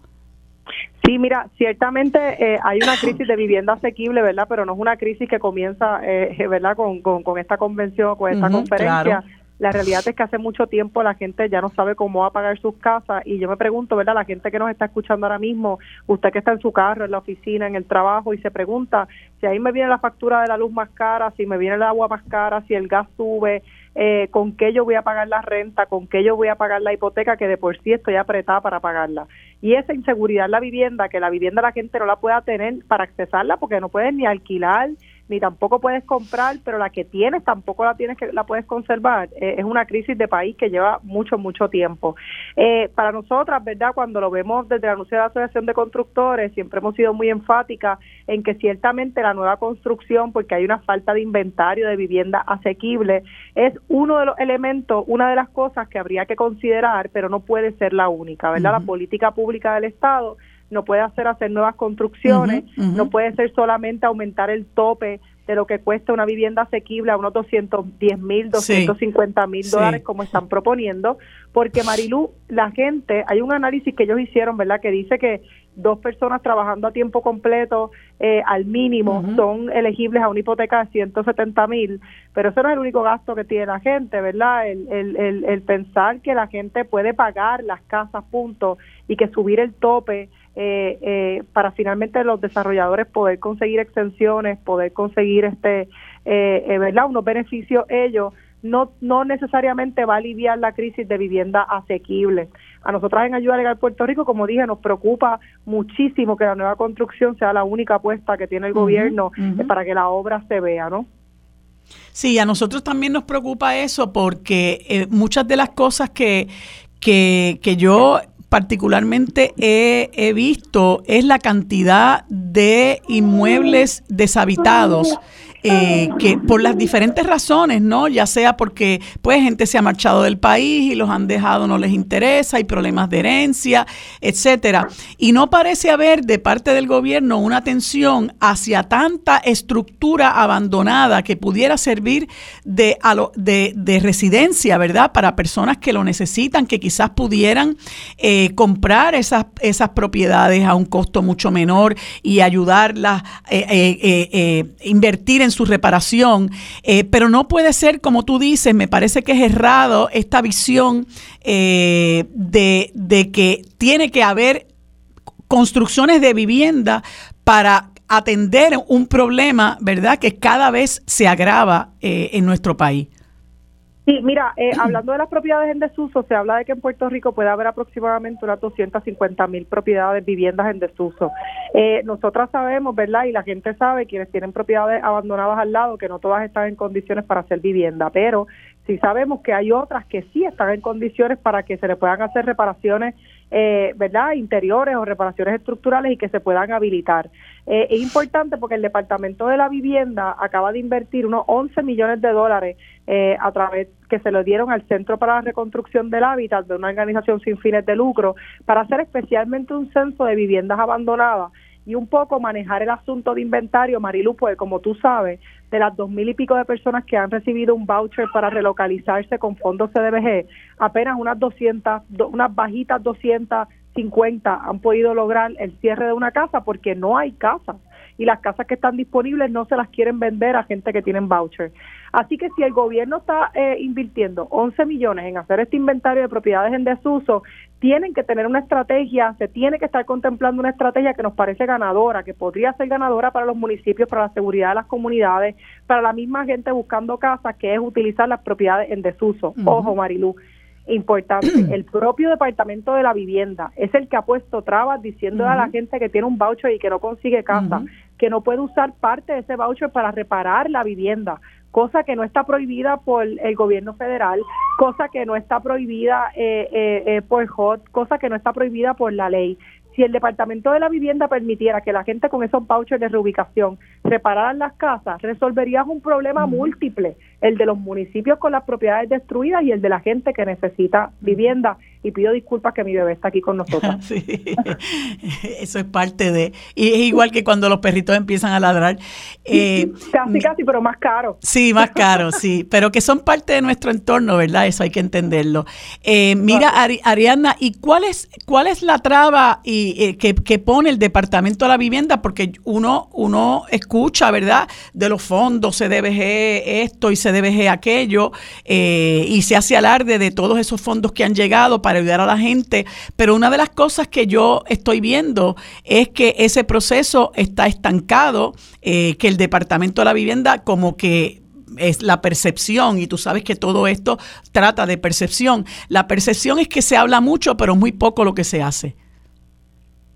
Sí, mira, ciertamente eh, hay una crisis de vivienda asequible, ¿verdad? Pero no es una crisis que comienza, eh, ¿verdad? Con, con, esta convención, con esta conferencia. La realidad es que hace mucho tiempo la gente ya no sabe cómo va a pagar sus casas y yo me pregunto, ¿verdad? La gente que nos está escuchando ahora mismo, usted que está en su carro, en la oficina, en el trabajo y se pregunta si ahí me viene la factura de la luz más cara, si me viene el agua más cara, si el gas sube, eh, con qué yo voy a pagar la renta, con qué yo voy a pagar la hipoteca, que de por sí estoy apretada para pagarla. Y esa inseguridad en la vivienda, que la vivienda la gente no la pueda tener para accesarla porque no pueden ni alquilar, ni tampoco puedes comprar, pero la que tienes tampoco la tienes que la puedes conservar. Eh, es una crisis de país que lleva mucho, mucho tiempo. Eh, para nosotras, ¿verdad? Cuando lo vemos desde el anuncio de la Asociación de Constructores, siempre hemos sido muy enfáticas en que ciertamente la nueva construcción, porque hay una falta de inventario de vivienda asequible, es uno de los elementos, una de las cosas que habría que considerar, pero no puede ser la única, ¿verdad? La política pública del Estado no puede hacer hacer nuevas construcciones, no puede ser solamente aumentar el tope de lo que cuesta una vivienda asequible a unos 210 mil, 250 mil dólares como están proponiendo, porque Marilú, la gente, hay un análisis que ellos hicieron, ¿verdad?, que dice que dos personas trabajando a tiempo completo eh, al mínimo son elegibles a una hipoteca de 170 mil, pero eso no es el único gasto que tiene la gente, ¿verdad? El, el, el, el pensar que la gente puede pagar las casas, punto, y que subir el tope eh, eh, para finalmente los desarrolladores poder conseguir extensiones, poder conseguir este, eh, eh, ¿verdad? unos beneficios ellos, no, no necesariamente va a aliviar la crisis de vivienda asequible. A nosotras en Ayuda Legal Puerto Rico, como dije, nos preocupa muchísimo que la nueva construcción sea la única apuesta que tiene el gobierno para que la obra se vea, ¿no? Sí, a nosotros también nos preocupa eso porque muchas de las cosas que, que, que yo particularmente he, visto es la cantidad de inmuebles deshabitados eh, que por las diferentes razones, ¿no? Ya sea porque pues gente se ha marchado del país y los han dejado, no les interesa, hay problemas de herencia, etcétera. Y no parece haber de parte del gobierno una atención hacia tanta estructura abandonada que pudiera servir de, de, de residencia, ¿verdad? Para personas que lo necesitan, que quizás pudieran eh, comprar esas, esas propiedades a un costo mucho menor y ayudarlas, eh, eh, invertir en su reparación, eh, pero no puede ser, como tú dices, me parece que es errado esta visión eh, de, de que tiene que haber construcciones de vivienda para atender un problema, ¿verdad?, que cada vez se agrava eh, en nuestro país. Sí, mira, eh, [CLEARS THROAT] hablando de las propiedades en desuso, se habla de que en Puerto Rico puede haber aproximadamente unas 250 mil propiedades, viviendas en desuso. Eh, nosotras sabemos, ¿verdad? Y la gente sabe, quienes tienen propiedades abandonadas al lado, que no todas están en condiciones para hacer vivienda, pero sí sabemos que hay otras que sí están en condiciones para que se le puedan hacer reparaciones eh, ¿verdad? interiores o reparaciones estructurales y que se puedan habilitar. Eh, es importante porque el Departamento de la Vivienda acaba de invertir unos 11 millones de dólares eh, a través que se lo dieron al Centro para la Reconstrucción del Hábitat de una organización sin fines de lucro para hacer especialmente un censo de viviendas abandonadas y un poco manejar el asunto de inventario, Marilu, pues como tú sabes, de las dos mil y pico de personas que han recibido un voucher para relocalizarse con fondos CDBG, apenas unas 200, unas bajitas 250 han podido lograr el cierre de una casa porque no hay casas y las casas que están disponibles no se las quieren vender a gente que tienen voucher. Así que si el gobierno está eh, invirtiendo 11 millones en hacer este inventario de propiedades en desuso, tienen que tener una estrategia, se tiene que estar contemplando una estrategia que nos parece ganadora, que podría ser ganadora para los municipios, para la seguridad de las comunidades, para la misma gente buscando casas, que es utilizar las propiedades en desuso. Ojo, Marilú, importante, [CLEARS THROAT] el propio Departamento de la Vivienda es el que ha puesto trabas diciendo a la gente que tiene un voucher y que no consigue casa, que no puede usar parte de ese voucher para reparar la vivienda, cosa que no está prohibida por el gobierno federal, cosa que no está prohibida eh, eh, eh, por HOT, cosa que no está prohibida por la ley si el Departamento de la Vivienda permitiera que la gente con esos vouchers de reubicación repararan las casas, resolverías un problema múltiple, el de los municipios con las propiedades destruidas y el de la gente que necesita vivienda. Y pido disculpas que mi bebé está aquí con nosotros. [LAUGHS] Sí, [LAUGHS] eso es parte de... Y es igual que cuando los perritos empiezan a ladrar. Eh, [LAUGHS] casi, casi, pero más caro. Sí, más caro, sí. Pero que son parte de nuestro entorno, ¿verdad? Eso hay que entenderlo. Eh, mira, Ariana, ¿y cuál es, cuál es la traba y eh, que, pone el Departamento de la Vivienda, porque uno, uno escucha, ¿verdad?, de los fondos, CDBG esto y CDBG aquello, eh, y se hace alarde de todos esos fondos que han llegado para ayudar a la gente, pero una de las cosas que yo estoy viendo es que ese proceso está estancado, eh, que el Departamento de la Vivienda como que es la percepción y tú sabes que todo esto trata de percepción. La percepción es que se habla mucho, pero muy poco lo que se hace.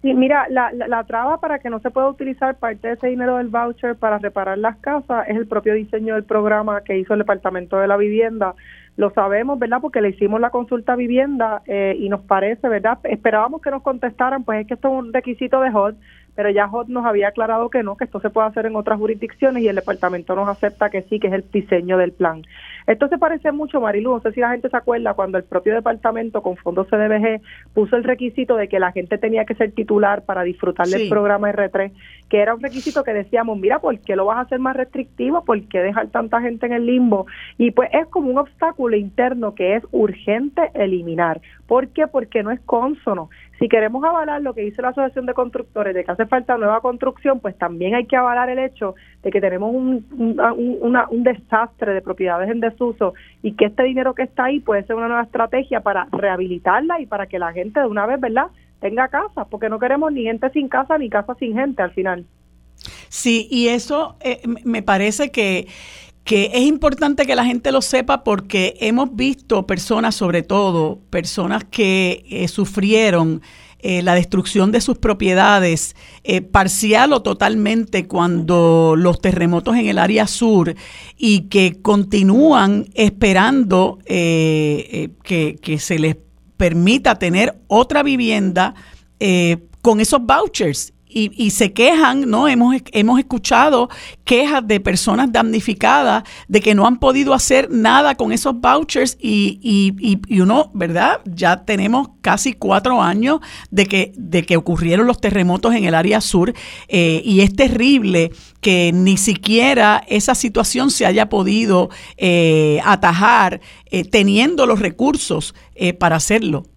Sí, mira, la, la, traba para que no se pueda utilizar parte de ese dinero del voucher para reparar las casas es el propio diseño del programa que hizo el Departamento de la Vivienda. Lo sabemos, ¿verdad? Porque le hicimos la consulta vivienda eh, y nos parece, ¿verdad? Esperábamos que nos contestaran, pues es que esto es un requisito de HOT, pero ya HOT nos había aclarado que no, que esto se puede hacer en otras jurisdicciones y el departamento nos acepta que sí, que es el diseño del plan. Esto se parece mucho, Marilu, no sé si la gente se acuerda cuando el propio departamento con fondos CDBG puso el requisito de que la gente tenía que ser titular para disfrutar del programa R3, que era un requisito que decíamos, mira, ¿por qué lo vas a hacer más restrictivo? ¿Por qué dejar tanta gente en el limbo? Y pues es como un obstáculo interno que es urgente eliminar. ¿Por qué? Porque no es consono. Si queremos avalar lo que dice la Asociación de Constructores de que hace falta nueva construcción, pues también hay que avalar el hecho de que tenemos un, un, desastre de propiedades en desuso y que este dinero que está ahí puede ser una nueva estrategia para rehabilitarla y para que la gente de una vez, ¿verdad?, tenga casa, porque no queremos ni gente sin casa ni casa sin gente al final. Sí, y eso eh, me parece que, que es importante que la gente lo sepa porque hemos visto personas, sobre todo personas que eh, sufrieron eh, la destrucción de sus propiedades eh, parcial o totalmente cuando los terremotos en el área sur y que continúan esperando que, que se les permita tener otra vivienda con esos vouchers y, se quejan, ¿no? Hemos, hemos escuchado quejas de personas damnificadas de que no han podido hacer nada con esos vouchers y, y, uno, ¿verdad? Ya tenemos casi cuatro años de que, de que ocurrieron los terremotos en el área sur eh, y es terrible que ni siquiera esa situación se haya podido eh, atajar eh, teniendo los recursos para hacerlo.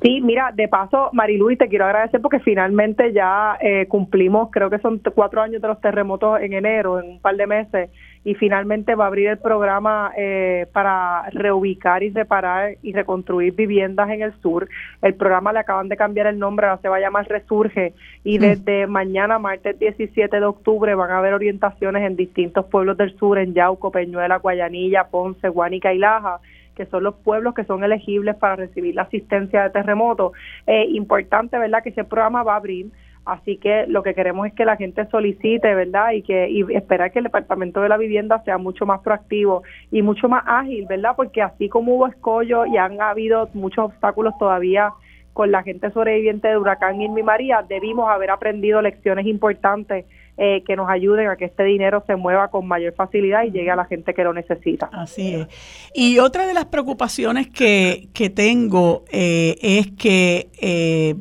Sí, mira, de paso, Marilu, y te quiero agradecer porque finalmente ya eh, cumplimos, creo que son cuatro años de los terremotos en enero, en un par de meses, y finalmente va a abrir el programa eh, para reubicar y reparar y reconstruir viviendas en el sur. El programa le acaban de cambiar el nombre, ahora se va a llamar Resurge, y mm. desde mañana, martes 17 de octubre, van a haber orientaciones en distintos pueblos del sur, en Yauco, Peñuela, Guayanilla, Ponce, Guánica y Laja que son los pueblos que son elegibles para recibir la asistencia de terremoto. Eh, importante, ¿verdad?, que ese programa va a abrir. Así que lo que queremos es que la gente solicite, ¿verdad? Y que y esperar que el Departamento de la Vivienda sea mucho más proactivo y mucho más ágil, ¿verdad? Porque así como hubo escollo y han habido muchos obstáculos todavía con la gente sobreviviente de huracán Irma y María, debimos haber aprendido lecciones importantes eh, que nos ayuden a que este dinero se mueva con mayor facilidad y llegue a la gente que lo necesita. Así es. Y otra de las preocupaciones que, que tengo eh, es que eh,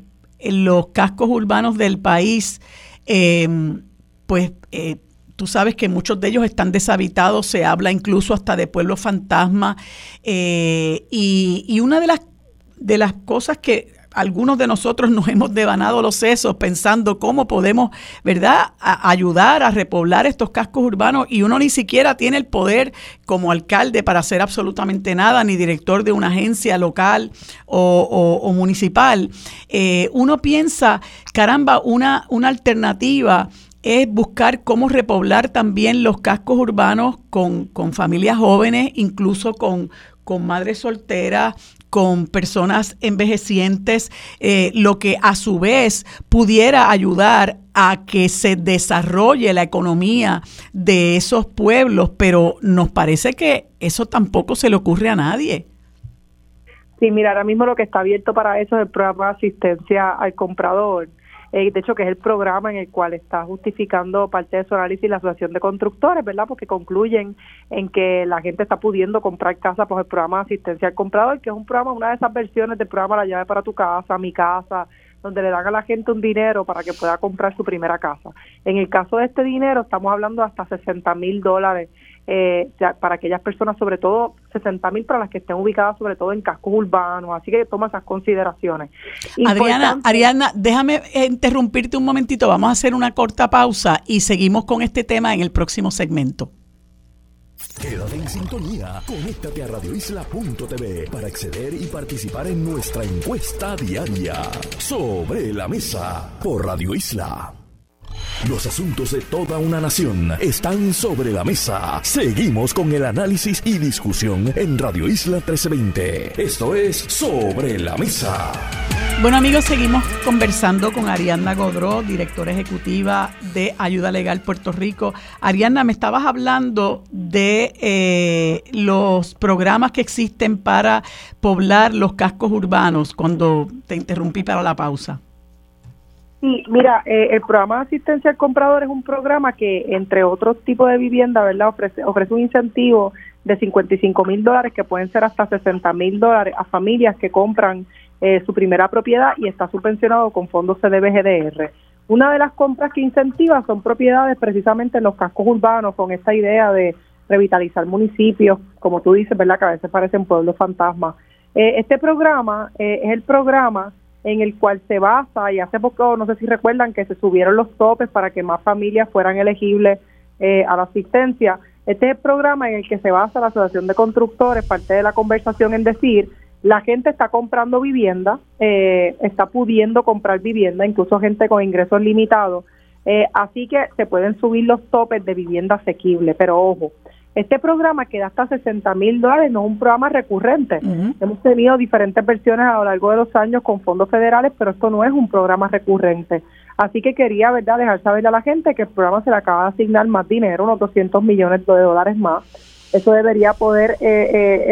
los cascos urbanos del país, em, pues tú sabes que muchos de ellos están deshabitados, se habla incluso hasta de pueblos fantasma. y, y, una de las, de las cosas que algunos de nosotros nos hemos devanado los sesos pensando cómo podemos, ¿verdad?, ayudar a repoblar estos cascos urbanos y uno ni siquiera tiene el poder como alcalde para hacer absolutamente nada, ni director de una agencia local o, municipal. Eh, uno piensa, caramba, una, una alternativa es buscar cómo repoblar también los cascos urbanos con, con familias jóvenes, incluso con, con madres solteras, con personas envejecientes, eh, lo que a su vez pudiera ayudar a que se desarrolle la economía de esos pueblos, pero nos parece que eso tampoco se le ocurre a nadie. Sí, mira, ahora mismo lo que está abierto para eso es el programa de asistencia al comprador eh, de hecho que es el programa en el cual está justificando parte de su análisis la Asociación de Constructores, ¿verdad? Porque concluyen en que la gente está pudiendo comprar casa por el programa de asistencia al comprador, que es un programa, una de esas versiones del programa La llave para tu casa, mi casa, donde le dan a la gente un dinero para que pueda comprar su primera casa. En el caso de este dinero, estamos hablando hasta 60 mil dólares eh, para aquellas personas, sobre todo 60 mil para las que estén ubicadas sobre todo en cascos urbanos, así que toma esas consideraciones. Adriana, Ariana, déjame interrumpirte un momentito, vamos a hacer una corta pausa y seguimos con este tema en el próximo segmento. Quédate en sintonía, conéctate a radioisla.tv para acceder y participar en nuestra encuesta diaria sobre la mesa por Radio Isla. Los asuntos de toda una nación están sobre la mesa. Seguimos con el análisis y discusión en Radio Isla 1320. Esto es Sobre la Mesa. Bueno amigos, seguimos conversando con Arianna Godró, directora ejecutiva de Ayuda Legal Puerto Rico. Arianna, me estabas hablando de eh, los programas que existen para poblar los cascos urbanos cuando te interrumpí para la pausa. Sí, mira, eh, el programa de asistencia al comprador es un programa que, entre otros tipos de vivienda, ¿verdad? Ofrece, ofrece un incentivo de 55 mil dólares, que pueden ser hasta 60 mil dólares, a familias que compran eh, su primera propiedad y está subvencionado con fondos CDBGDR. Una de las compras que incentiva son propiedades precisamente en los cascos urbanos, con esta idea de revitalizar municipios, como tú dices, ¿verdad? Que a veces parecen pueblos fantasmas. Eh, este programa es el programa en el cual se basa, y hace poco, no sé si recuerdan, que se subieron los topes para que más familias fueran elegibles eh, a la asistencia. Este es el programa en el que se basa la Asociación de Constructores, parte de la conversación en decir, la gente está comprando vivienda, eh, está pudiendo comprar vivienda, incluso gente con ingresos limitados, eh, así que se pueden subir los topes de vivienda asequible, pero ojo, este programa que da hasta 60 mil dólares no es un programa recurrente. Hemos tenido diferentes versiones a lo largo de los años con fondos federales, pero esto no es un programa recurrente. Así que quería, ¿verdad?, dejar saber a la gente que el programa se le acaba de asignar más dinero, unos 200 millones de dólares más, eso debería poder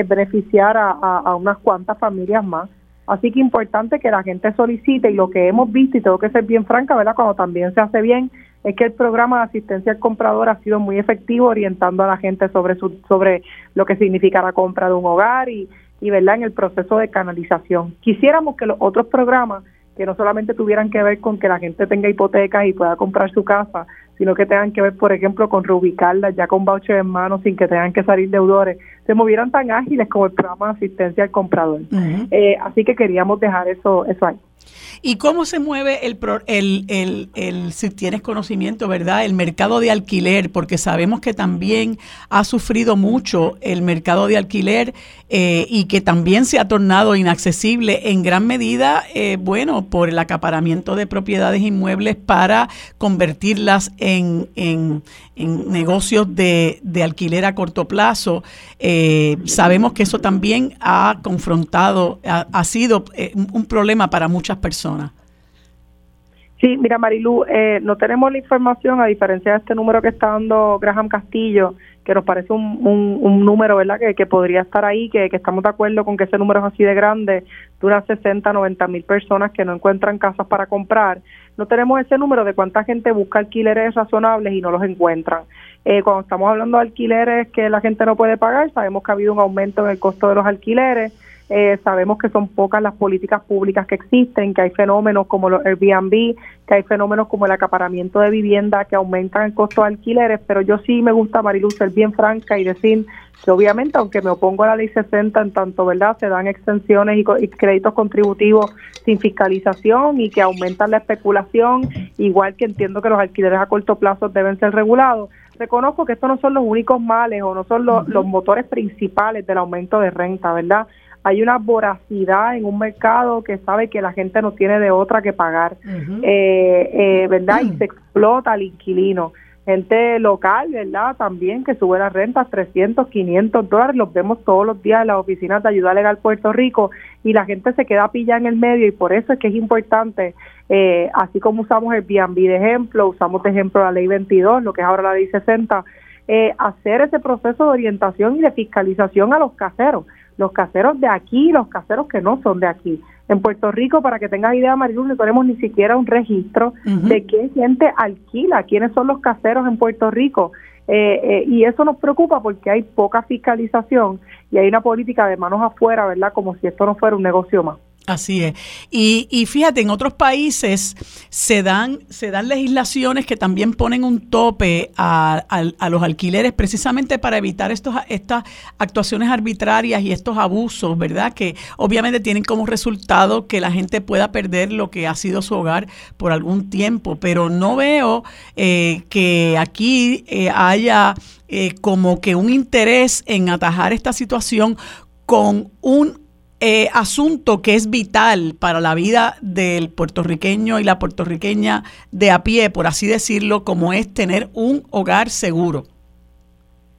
beneficiar a, a unas cuantas familias más. Así que importante que la gente solicite y lo que hemos visto, y tengo que ser bien franca, ¿verdad? Cuando también se hace bien, es que el programa de asistencia al comprador ha sido muy efectivo orientando a la gente sobre su, sobre lo que significa la compra de un hogar y, y verdad en el proceso de canalización. Quisiéramos que los otros programas que no solamente tuvieran que ver con que la gente tenga hipotecas y pueda comprar su casa, sino que tengan que ver, por ejemplo, con reubicarla ya con voucher en mano sin que tengan que salir deudores, se movieran tan ágiles como el programa de asistencia al comprador. Eh, así que queríamos dejar eso, eso ahí. ¿Y cómo se mueve el, el, el, si tienes conocimiento, verdad, el mercado de alquiler? Porque sabemos que también ha sufrido mucho el mercado de alquiler eh, y que también se ha tornado inaccesible en gran medida, eh, bueno, por el acaparamiento de propiedades inmuebles para convertirlas en, en, negocios de, de, alquiler a corto plazo. Eh, sabemos que eso también ha confrontado, ha sido un problema para muchas personas. Sí, mira Marilu, eh, no tenemos la información a diferencia de este número que está dando Graham Castillo, que nos parece un, un, número, ¿verdad? Que, que podría estar ahí, que, que, estamos de acuerdo con que ese número es así de grande, de unas 60, 90 mil personas que no encuentran casas para comprar. No tenemos ese número de cuánta gente busca alquileres razonables y no los encuentran. Eh, cuando estamos hablando de alquileres que la gente no puede pagar, sabemos que ha habido un aumento en el costo de los alquileres eh, sabemos que son pocas las políticas públicas que existen, que hay fenómenos como los Airbnb, que hay fenómenos como el acaparamiento de vivienda que aumentan el costo de alquileres, pero yo sí me gusta, Marilu, ser bien franca y decir que obviamente, aunque me opongo a la ley 60, en tanto, ¿verdad?, se dan extensiones y, créditos contributivos sin fiscalización y que aumentan la especulación, igual que entiendo que los alquileres a corto plazo deben ser regulados. Reconozco que estos no son los únicos males o no son los, los motores principales del aumento de renta, ¿verdad? Hay una voracidad en un mercado que sabe que la gente no tiene de otra que pagar, eh, eh, ¿verdad? Y se explota al inquilino. Gente local, ¿verdad? También que sube las rentas 300, 500 dólares, los vemos todos los días en las oficinas de ayuda legal Puerto Rico y la gente se queda pillada en el medio y por eso es que es importante, eh, así como usamos el Airbnb de ejemplo, usamos de ejemplo la ley 22, lo que es ahora la ley 60, hacer ese proceso de orientación y de fiscalización a los caseros los caseros de aquí y los caseros que no son de aquí. En Puerto Rico, para que tengas idea, Marilu, no tenemos ni siquiera un registro de qué gente alquila, quiénes son los caseros en Puerto Rico. Eh, eh, y eso nos preocupa porque hay poca fiscalización y hay una política de manos afuera, ¿verdad? Como si esto no fuera un negocio más. Así es. Y, y, fíjate, en otros países se dan, se dan legislaciones que también ponen un tope a, a, los alquileres precisamente para evitar estos, estas actuaciones arbitrarias y estos abusos, ¿verdad? Que obviamente tienen como resultado que la gente pueda perder lo que ha sido su hogar por algún tiempo. Pero no veo eh, que aquí eh, haya eh, como que un interés en atajar esta situación con un eh, asunto que es vital para la vida del puertorriqueño y la puertorriqueña de a pie, por así decirlo, como es tener un hogar seguro.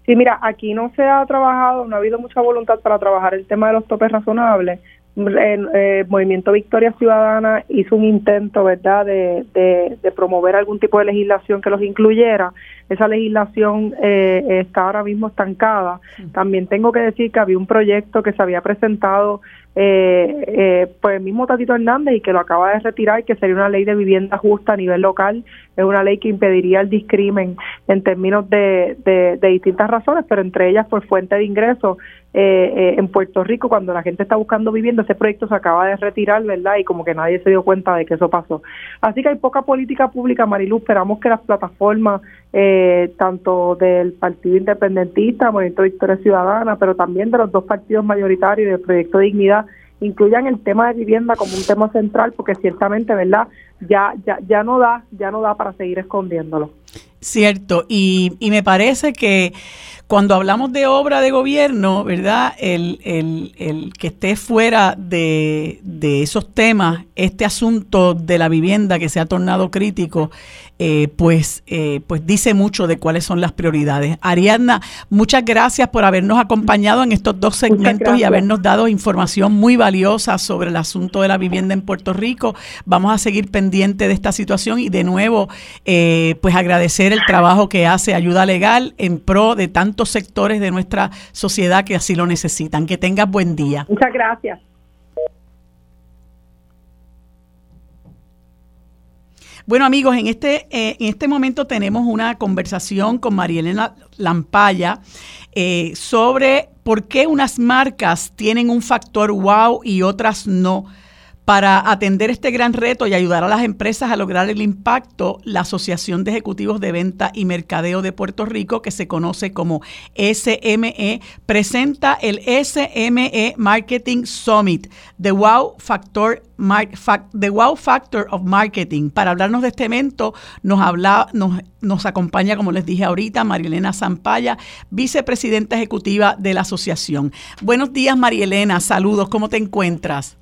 Sí, mira, aquí no se ha trabajado, no ha habido mucha voluntad para trabajar el tema de los topes razonables. El, eh, Movimiento Victoria Ciudadana hizo un intento, ¿verdad?, de, de, promover algún tipo de legislación que los incluyera. Esa legislación eh, está ahora mismo estancada. También tengo que decir que había un proyecto que se había presentado eh, eh, pues el mismo Tatito Hernández y que lo acaba de retirar, que sería una ley de vivienda justa a nivel local, es una ley que impediría el discrimen en términos de, de, distintas razones, pero entre ellas por fuente de ingresos eh, eh, en Puerto Rico cuando la gente está buscando vivienda, ese proyecto se acaba de retirar, ¿verdad? Y como que nadie se dio cuenta de que eso pasó. Así que hay poca política pública, Marilu, esperamos que las plataformas, eh, tanto del Partido Independentista, Movimiento Victoria Ciudadana, pero también de los dos partidos mayoritarios del Proyecto Dignidad, incluyan el tema de vivienda como un tema central porque ciertamente verdad ya ya ya no da ya no da para seguir escondiéndolo cierto y, y me parece que cuando hablamos de obra de gobierno, ¿verdad? El, el, el que esté fuera de, de, esos temas, este asunto de la vivienda que se ha tornado crítico, eh, pues, eh, pues dice mucho de cuáles son las prioridades. Ariadna, muchas gracias por habernos acompañado en estos dos segmentos y habernos dado información muy valiosa sobre el asunto de la vivienda en Puerto Rico. Vamos a seguir pendiente de esta situación y de nuevo, eh, pues agradecer el trabajo que hace Ayuda Legal en pro de tantos sectores de nuestra sociedad que así lo necesitan. Que tengas buen día. Muchas gracias. Bueno amigos, en este, eh, en este momento tenemos una conversación con Marielena Lampaya eh, sobre por qué unas marcas tienen un factor wow y otras no. Para atender este gran reto y ayudar a las empresas a lograr el impacto, la Asociación de Ejecutivos de Venta y Mercadeo de Puerto Rico, que se conoce como SME, presenta el SME Marketing Summit, The Wow Factor, of Marketing. Para hablarnos de este evento, nos, habla, nos, nos acompaña, como les dije ahorita, Marielena Zampaya, vicepresidenta ejecutiva de la asociación. Buenos días, Marielena. Saludos. ¿Cómo te encuentras?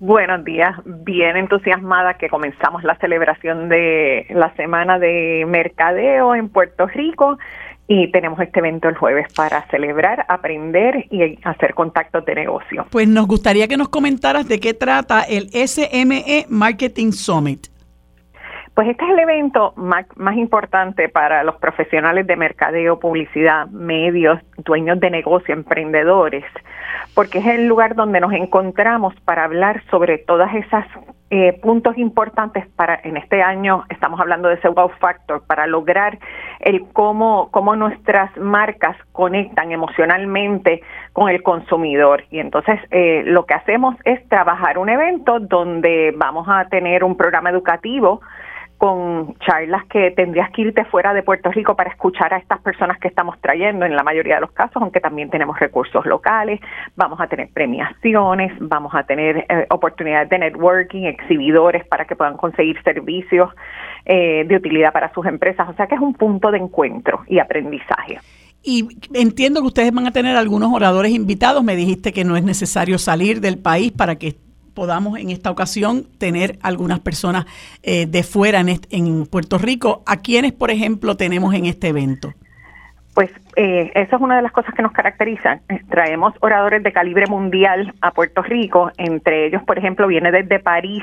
Buenos días, bien entusiasmada que comenzamos la celebración de la Semana de Mercadeo en Puerto Rico y tenemos este evento el jueves para celebrar, aprender y hacer contactos de negocio. Pues nos gustaría que nos comentaras de qué trata el SME Marketing Summit. Pues este es el evento más, más, importante para los profesionales de mercadeo, publicidad, medios, dueños de negocio, emprendedores, porque es el lugar donde nos encontramos para hablar sobre todas esas eh, puntos importantes para en este año estamos hablando de ese wow factor para lograr el cómo cómo nuestras marcas conectan emocionalmente con el consumidor. Y entonces eh, lo que hacemos es trabajar un evento donde vamos a tener un programa educativo con charlas que tendrías que irte fuera de Puerto Rico para escuchar a estas personas que estamos trayendo en la mayoría de los casos, aunque también tenemos recursos locales, vamos a tener premiaciones, vamos a tener eh, oportunidades de networking, exhibidores para que puedan conseguir servicios eh, de utilidad para sus empresas, o sea que es un punto de encuentro y aprendizaje. Y entiendo que ustedes van a tener algunos oradores invitados. Me dijiste que no es necesario salir del país para que podamos en esta ocasión tener algunas personas eh, de fuera en, en Puerto Rico. ¿A quiénes, por ejemplo, tenemos en este evento? Pues eh, esa es una de las cosas que nos caracterizan. Traemos oradores de calibre mundial a Puerto Rico, entre ellos, por ejemplo, viene desde París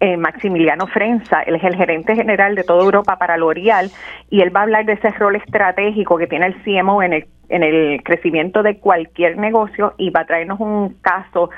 eh, Maximiliano Frenza, él es el gerente general de toda Europa para L'Oreal y él va a hablar de ese rol estratégico que tiene el CMO en el en el crecimiento de cualquier negocio y va a traernos un caso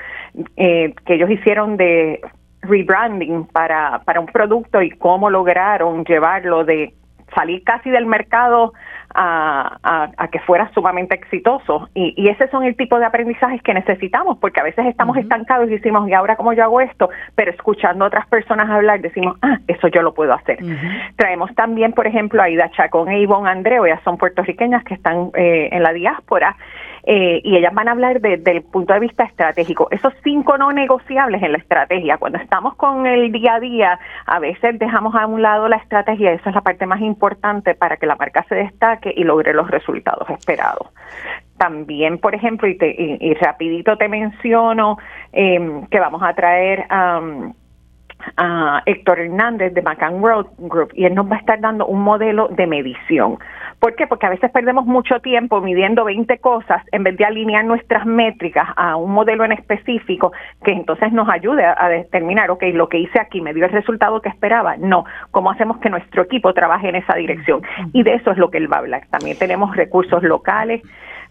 eh, que ellos hicieron de rebranding para, para un producto y cómo lograron llevarlo de salir casi del mercado a, a, que fuera sumamente exitoso. Y, y, ese son el tipo de aprendizajes que necesitamos, porque a veces estamos estancados y decimos, ¿y ahora cómo yo hago esto? Pero escuchando a otras personas hablar, decimos, ah, eso yo lo puedo hacer. Traemos también, por ejemplo, a Ida Chacón e Ivonne Andreo, ellas son puertorriqueñas que están eh, en la diáspora eh, y ellas van a hablar desde el punto de vista estratégico. Esos cinco no negociables en la estrategia. Cuando estamos con el día a día, a veces dejamos a un lado la estrategia, esa es la parte más importante para que la marca se destaque y logre los resultados esperados. También, por ejemplo, y, y, rapidito te menciono em, que vamos a traer a Héctor Hernández de McCann World Group y él nos va a estar dando un modelo de medición. ¿Por qué? Porque a veces perdemos mucho tiempo midiendo 20 cosas en vez de alinear nuestras métricas a un modelo en específico que entonces nos ayude a, determinar, ok, lo que hice aquí me dio el resultado que esperaba. No, ¿cómo hacemos que nuestro equipo trabaje en esa dirección? Y de eso es lo que él va a hablar. También tenemos recursos locales.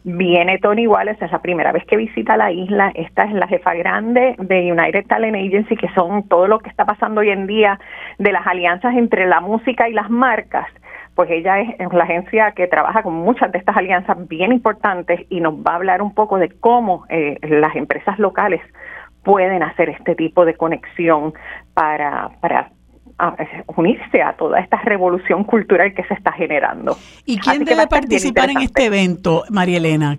Viene Tony Wallace, es la primera vez que visita la isla. Esta es la jefa grande de United Talent Agency, que son todo lo que está pasando hoy en día de las alianzas entre la música y las marcas pues ella es, la agencia que trabaja con muchas de estas alianzas bien importantes y nos va a hablar un poco de cómo eh, las empresas locales pueden hacer este tipo de conexión para, para unirse a toda esta revolución cultural que se está generando. ¿Y quién debe participar en este evento, María Elena?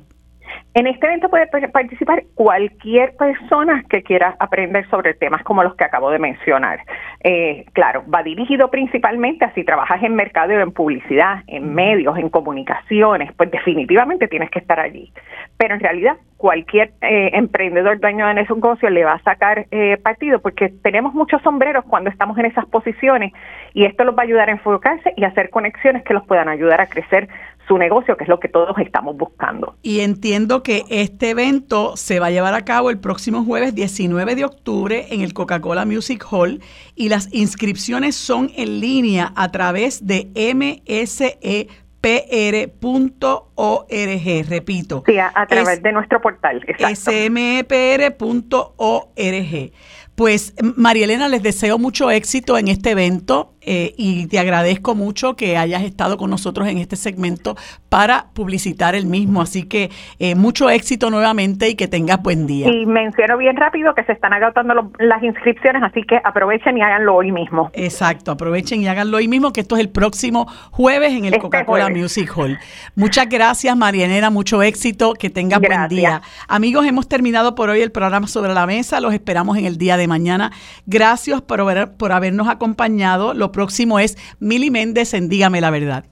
En este evento puede participar cualquier persona que quiera aprender sobre temas como los que acabo de mencionar. Eh, claro, va dirigido principalmente a si trabajas en mercado, en publicidad, en medios, en comunicaciones, pues definitivamente tienes que estar allí. Pero en realidad cualquier eh, emprendedor dueño de negocio le va a sacar eh, partido porque tenemos muchos sombreros cuando estamos en esas posiciones y esto los va a ayudar a enfocarse y hacer conexiones que los puedan ayudar a crecer su negocio, que es lo que todos estamos buscando. Y entiendo que este evento se va a llevar a cabo el próximo jueves 19 de octubre en el Coca-Cola Music Hall y las inscripciones son en línea a través de msepr.org, repito. Sí, a, través de nuestro portal. smepr.org. Pues María Elena, les deseo mucho éxito en este evento eh, y te agradezco mucho que hayas estado con nosotros en este segmento para publicitar el mismo. Así que eh, mucho éxito nuevamente y que tengas buen día. Y menciono bien rápido que se están agotando las inscripciones, así que aprovechen y háganlo hoy mismo. Exacto, aprovechen y háganlo hoy mismo, que esto es el próximo jueves en el este Coca-Cola Music Hall. Muchas gracias, María Elena, mucho éxito, que tengas buen día. Amigos, hemos terminado por hoy el programa sobre la mesa, los esperamos en el día de mañana. Gracias por, por habernos acompañado. Próximo es Mili Méndez en Dígame la Verdad.